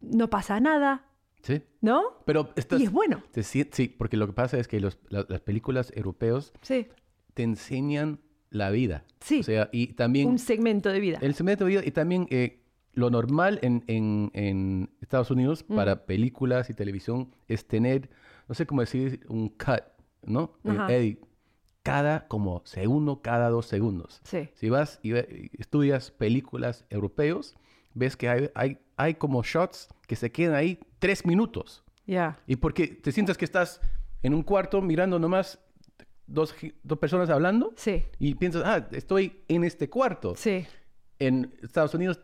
no pasa nada, Sí. ¿no? Pero estás, Y es bueno. te sí, porque lo que pasa es que los- la- las películas europeos Sí, te enseñan la vida. Sí. O sea, y también un segmento de vida. el segmento de vida y también eh, lo normal en, en- en Estados Unidos Mm. para películas y televisión es tener, no sé cómo decir, un cut, ¿no? Eh, edit, cada como segundo, cada dos segundos. Sí. Si vas y ve- y estudias películas europeos, ves que hay, hay, hay como shots que se quedan ahí tres minutos. Ya. Y porque te sientes que estás en un cuarto mirando nomás dos, dos personas hablando Sí. y piensas, ah, estoy en este cuarto. Sí. En Estados Unidos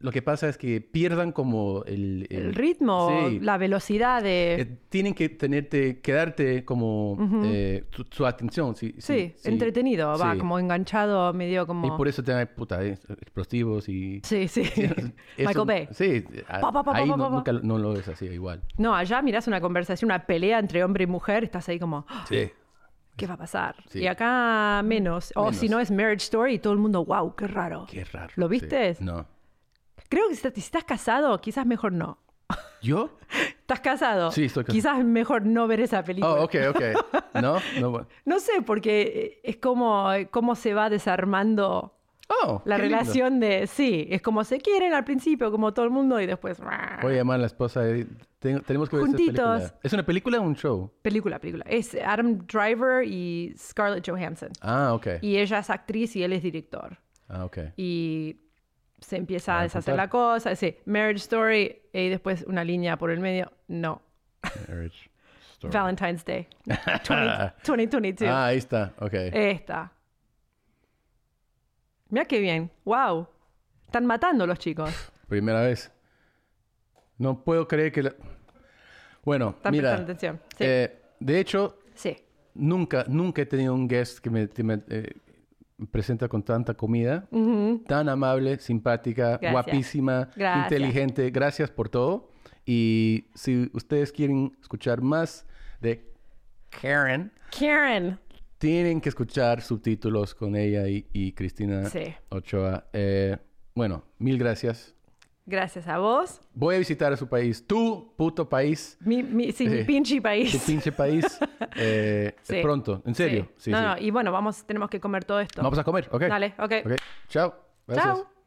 lo que pasa es que pierdan como el, El ritmo, Sí. la velocidad de... Eh, tienen que tenerte, quedarte como eh, tu, tu atención. Sí, sí, entretenido, va, Sí. como enganchado, medio como... Y por eso te puta, eh, explosivos y... Sí, sí. Eso- Michael Bay. Sí, a- Pa, pa, pa, ahí no- nunca no lo ves así igual. No, allá mirás una conversación, una pelea entre hombre y mujer, estás ahí como, "Ah, Sí. ¿qué va a pasar? Sí. Y acá menos. O si no es Marriage Story y todo el mundo, wow, qué raro. Qué raro. ¿Lo sí. viste? No. Creo que si estás casado, quizás mejor no. ¿Yo? ¿Estás casado? Sí, estoy casado. Quizás mejor no ver esa película. Oh, ok, ok. ¿No? no bueno. No sé, porque es como cómo se va desarmando Oh, la lindo. relación de... Sí, es como se quieren al principio, como todo el mundo, y después... Voy a llamar a la esposa. ten- tenemos que ver esa Juntitos. ¿Es una película o un show? Película, película. Es Adam Driver y Scarlett Johansson. Ah, ok. Y ella es actriz y él es director. Ah, ok. y se empieza a deshacer la cosa. Sí, Marriage Story y después una línea por el medio. No. Marriage Story. Valentine's Day. 20 2022. Ah, ahí está. Ok. Esta. Mira qué bien. Wow. Están matando los chicos. Primera vez. No puedo creer que... la- Bueno, Están mira. prestando atención. Sí. eh, de hecho, Sí. nunca, nunca he tenido un guest que me, que me, eh, presenta con tanta comida. Tan amable, simpática, Gracias. guapísima, Gracias. inteligente. Gracias por todo. Y si ustedes quieren escuchar más de Karen, Karen. tienen que escuchar subtítulos con ella y, y Cristina Sí. Ochoa. Eh, bueno, mil gracias. Gracias a vos. Voy a visitar a su país, tu puto país, Mi, mi, sí, mi pinche país. tu pinche país, eh, Sí. pronto, en serio. Sí. Sí, no, no, y bueno, vamos, tenemos que comer todo esto. Vamos a comer, ok. Dale, ok. Chao. Gracias. Chao.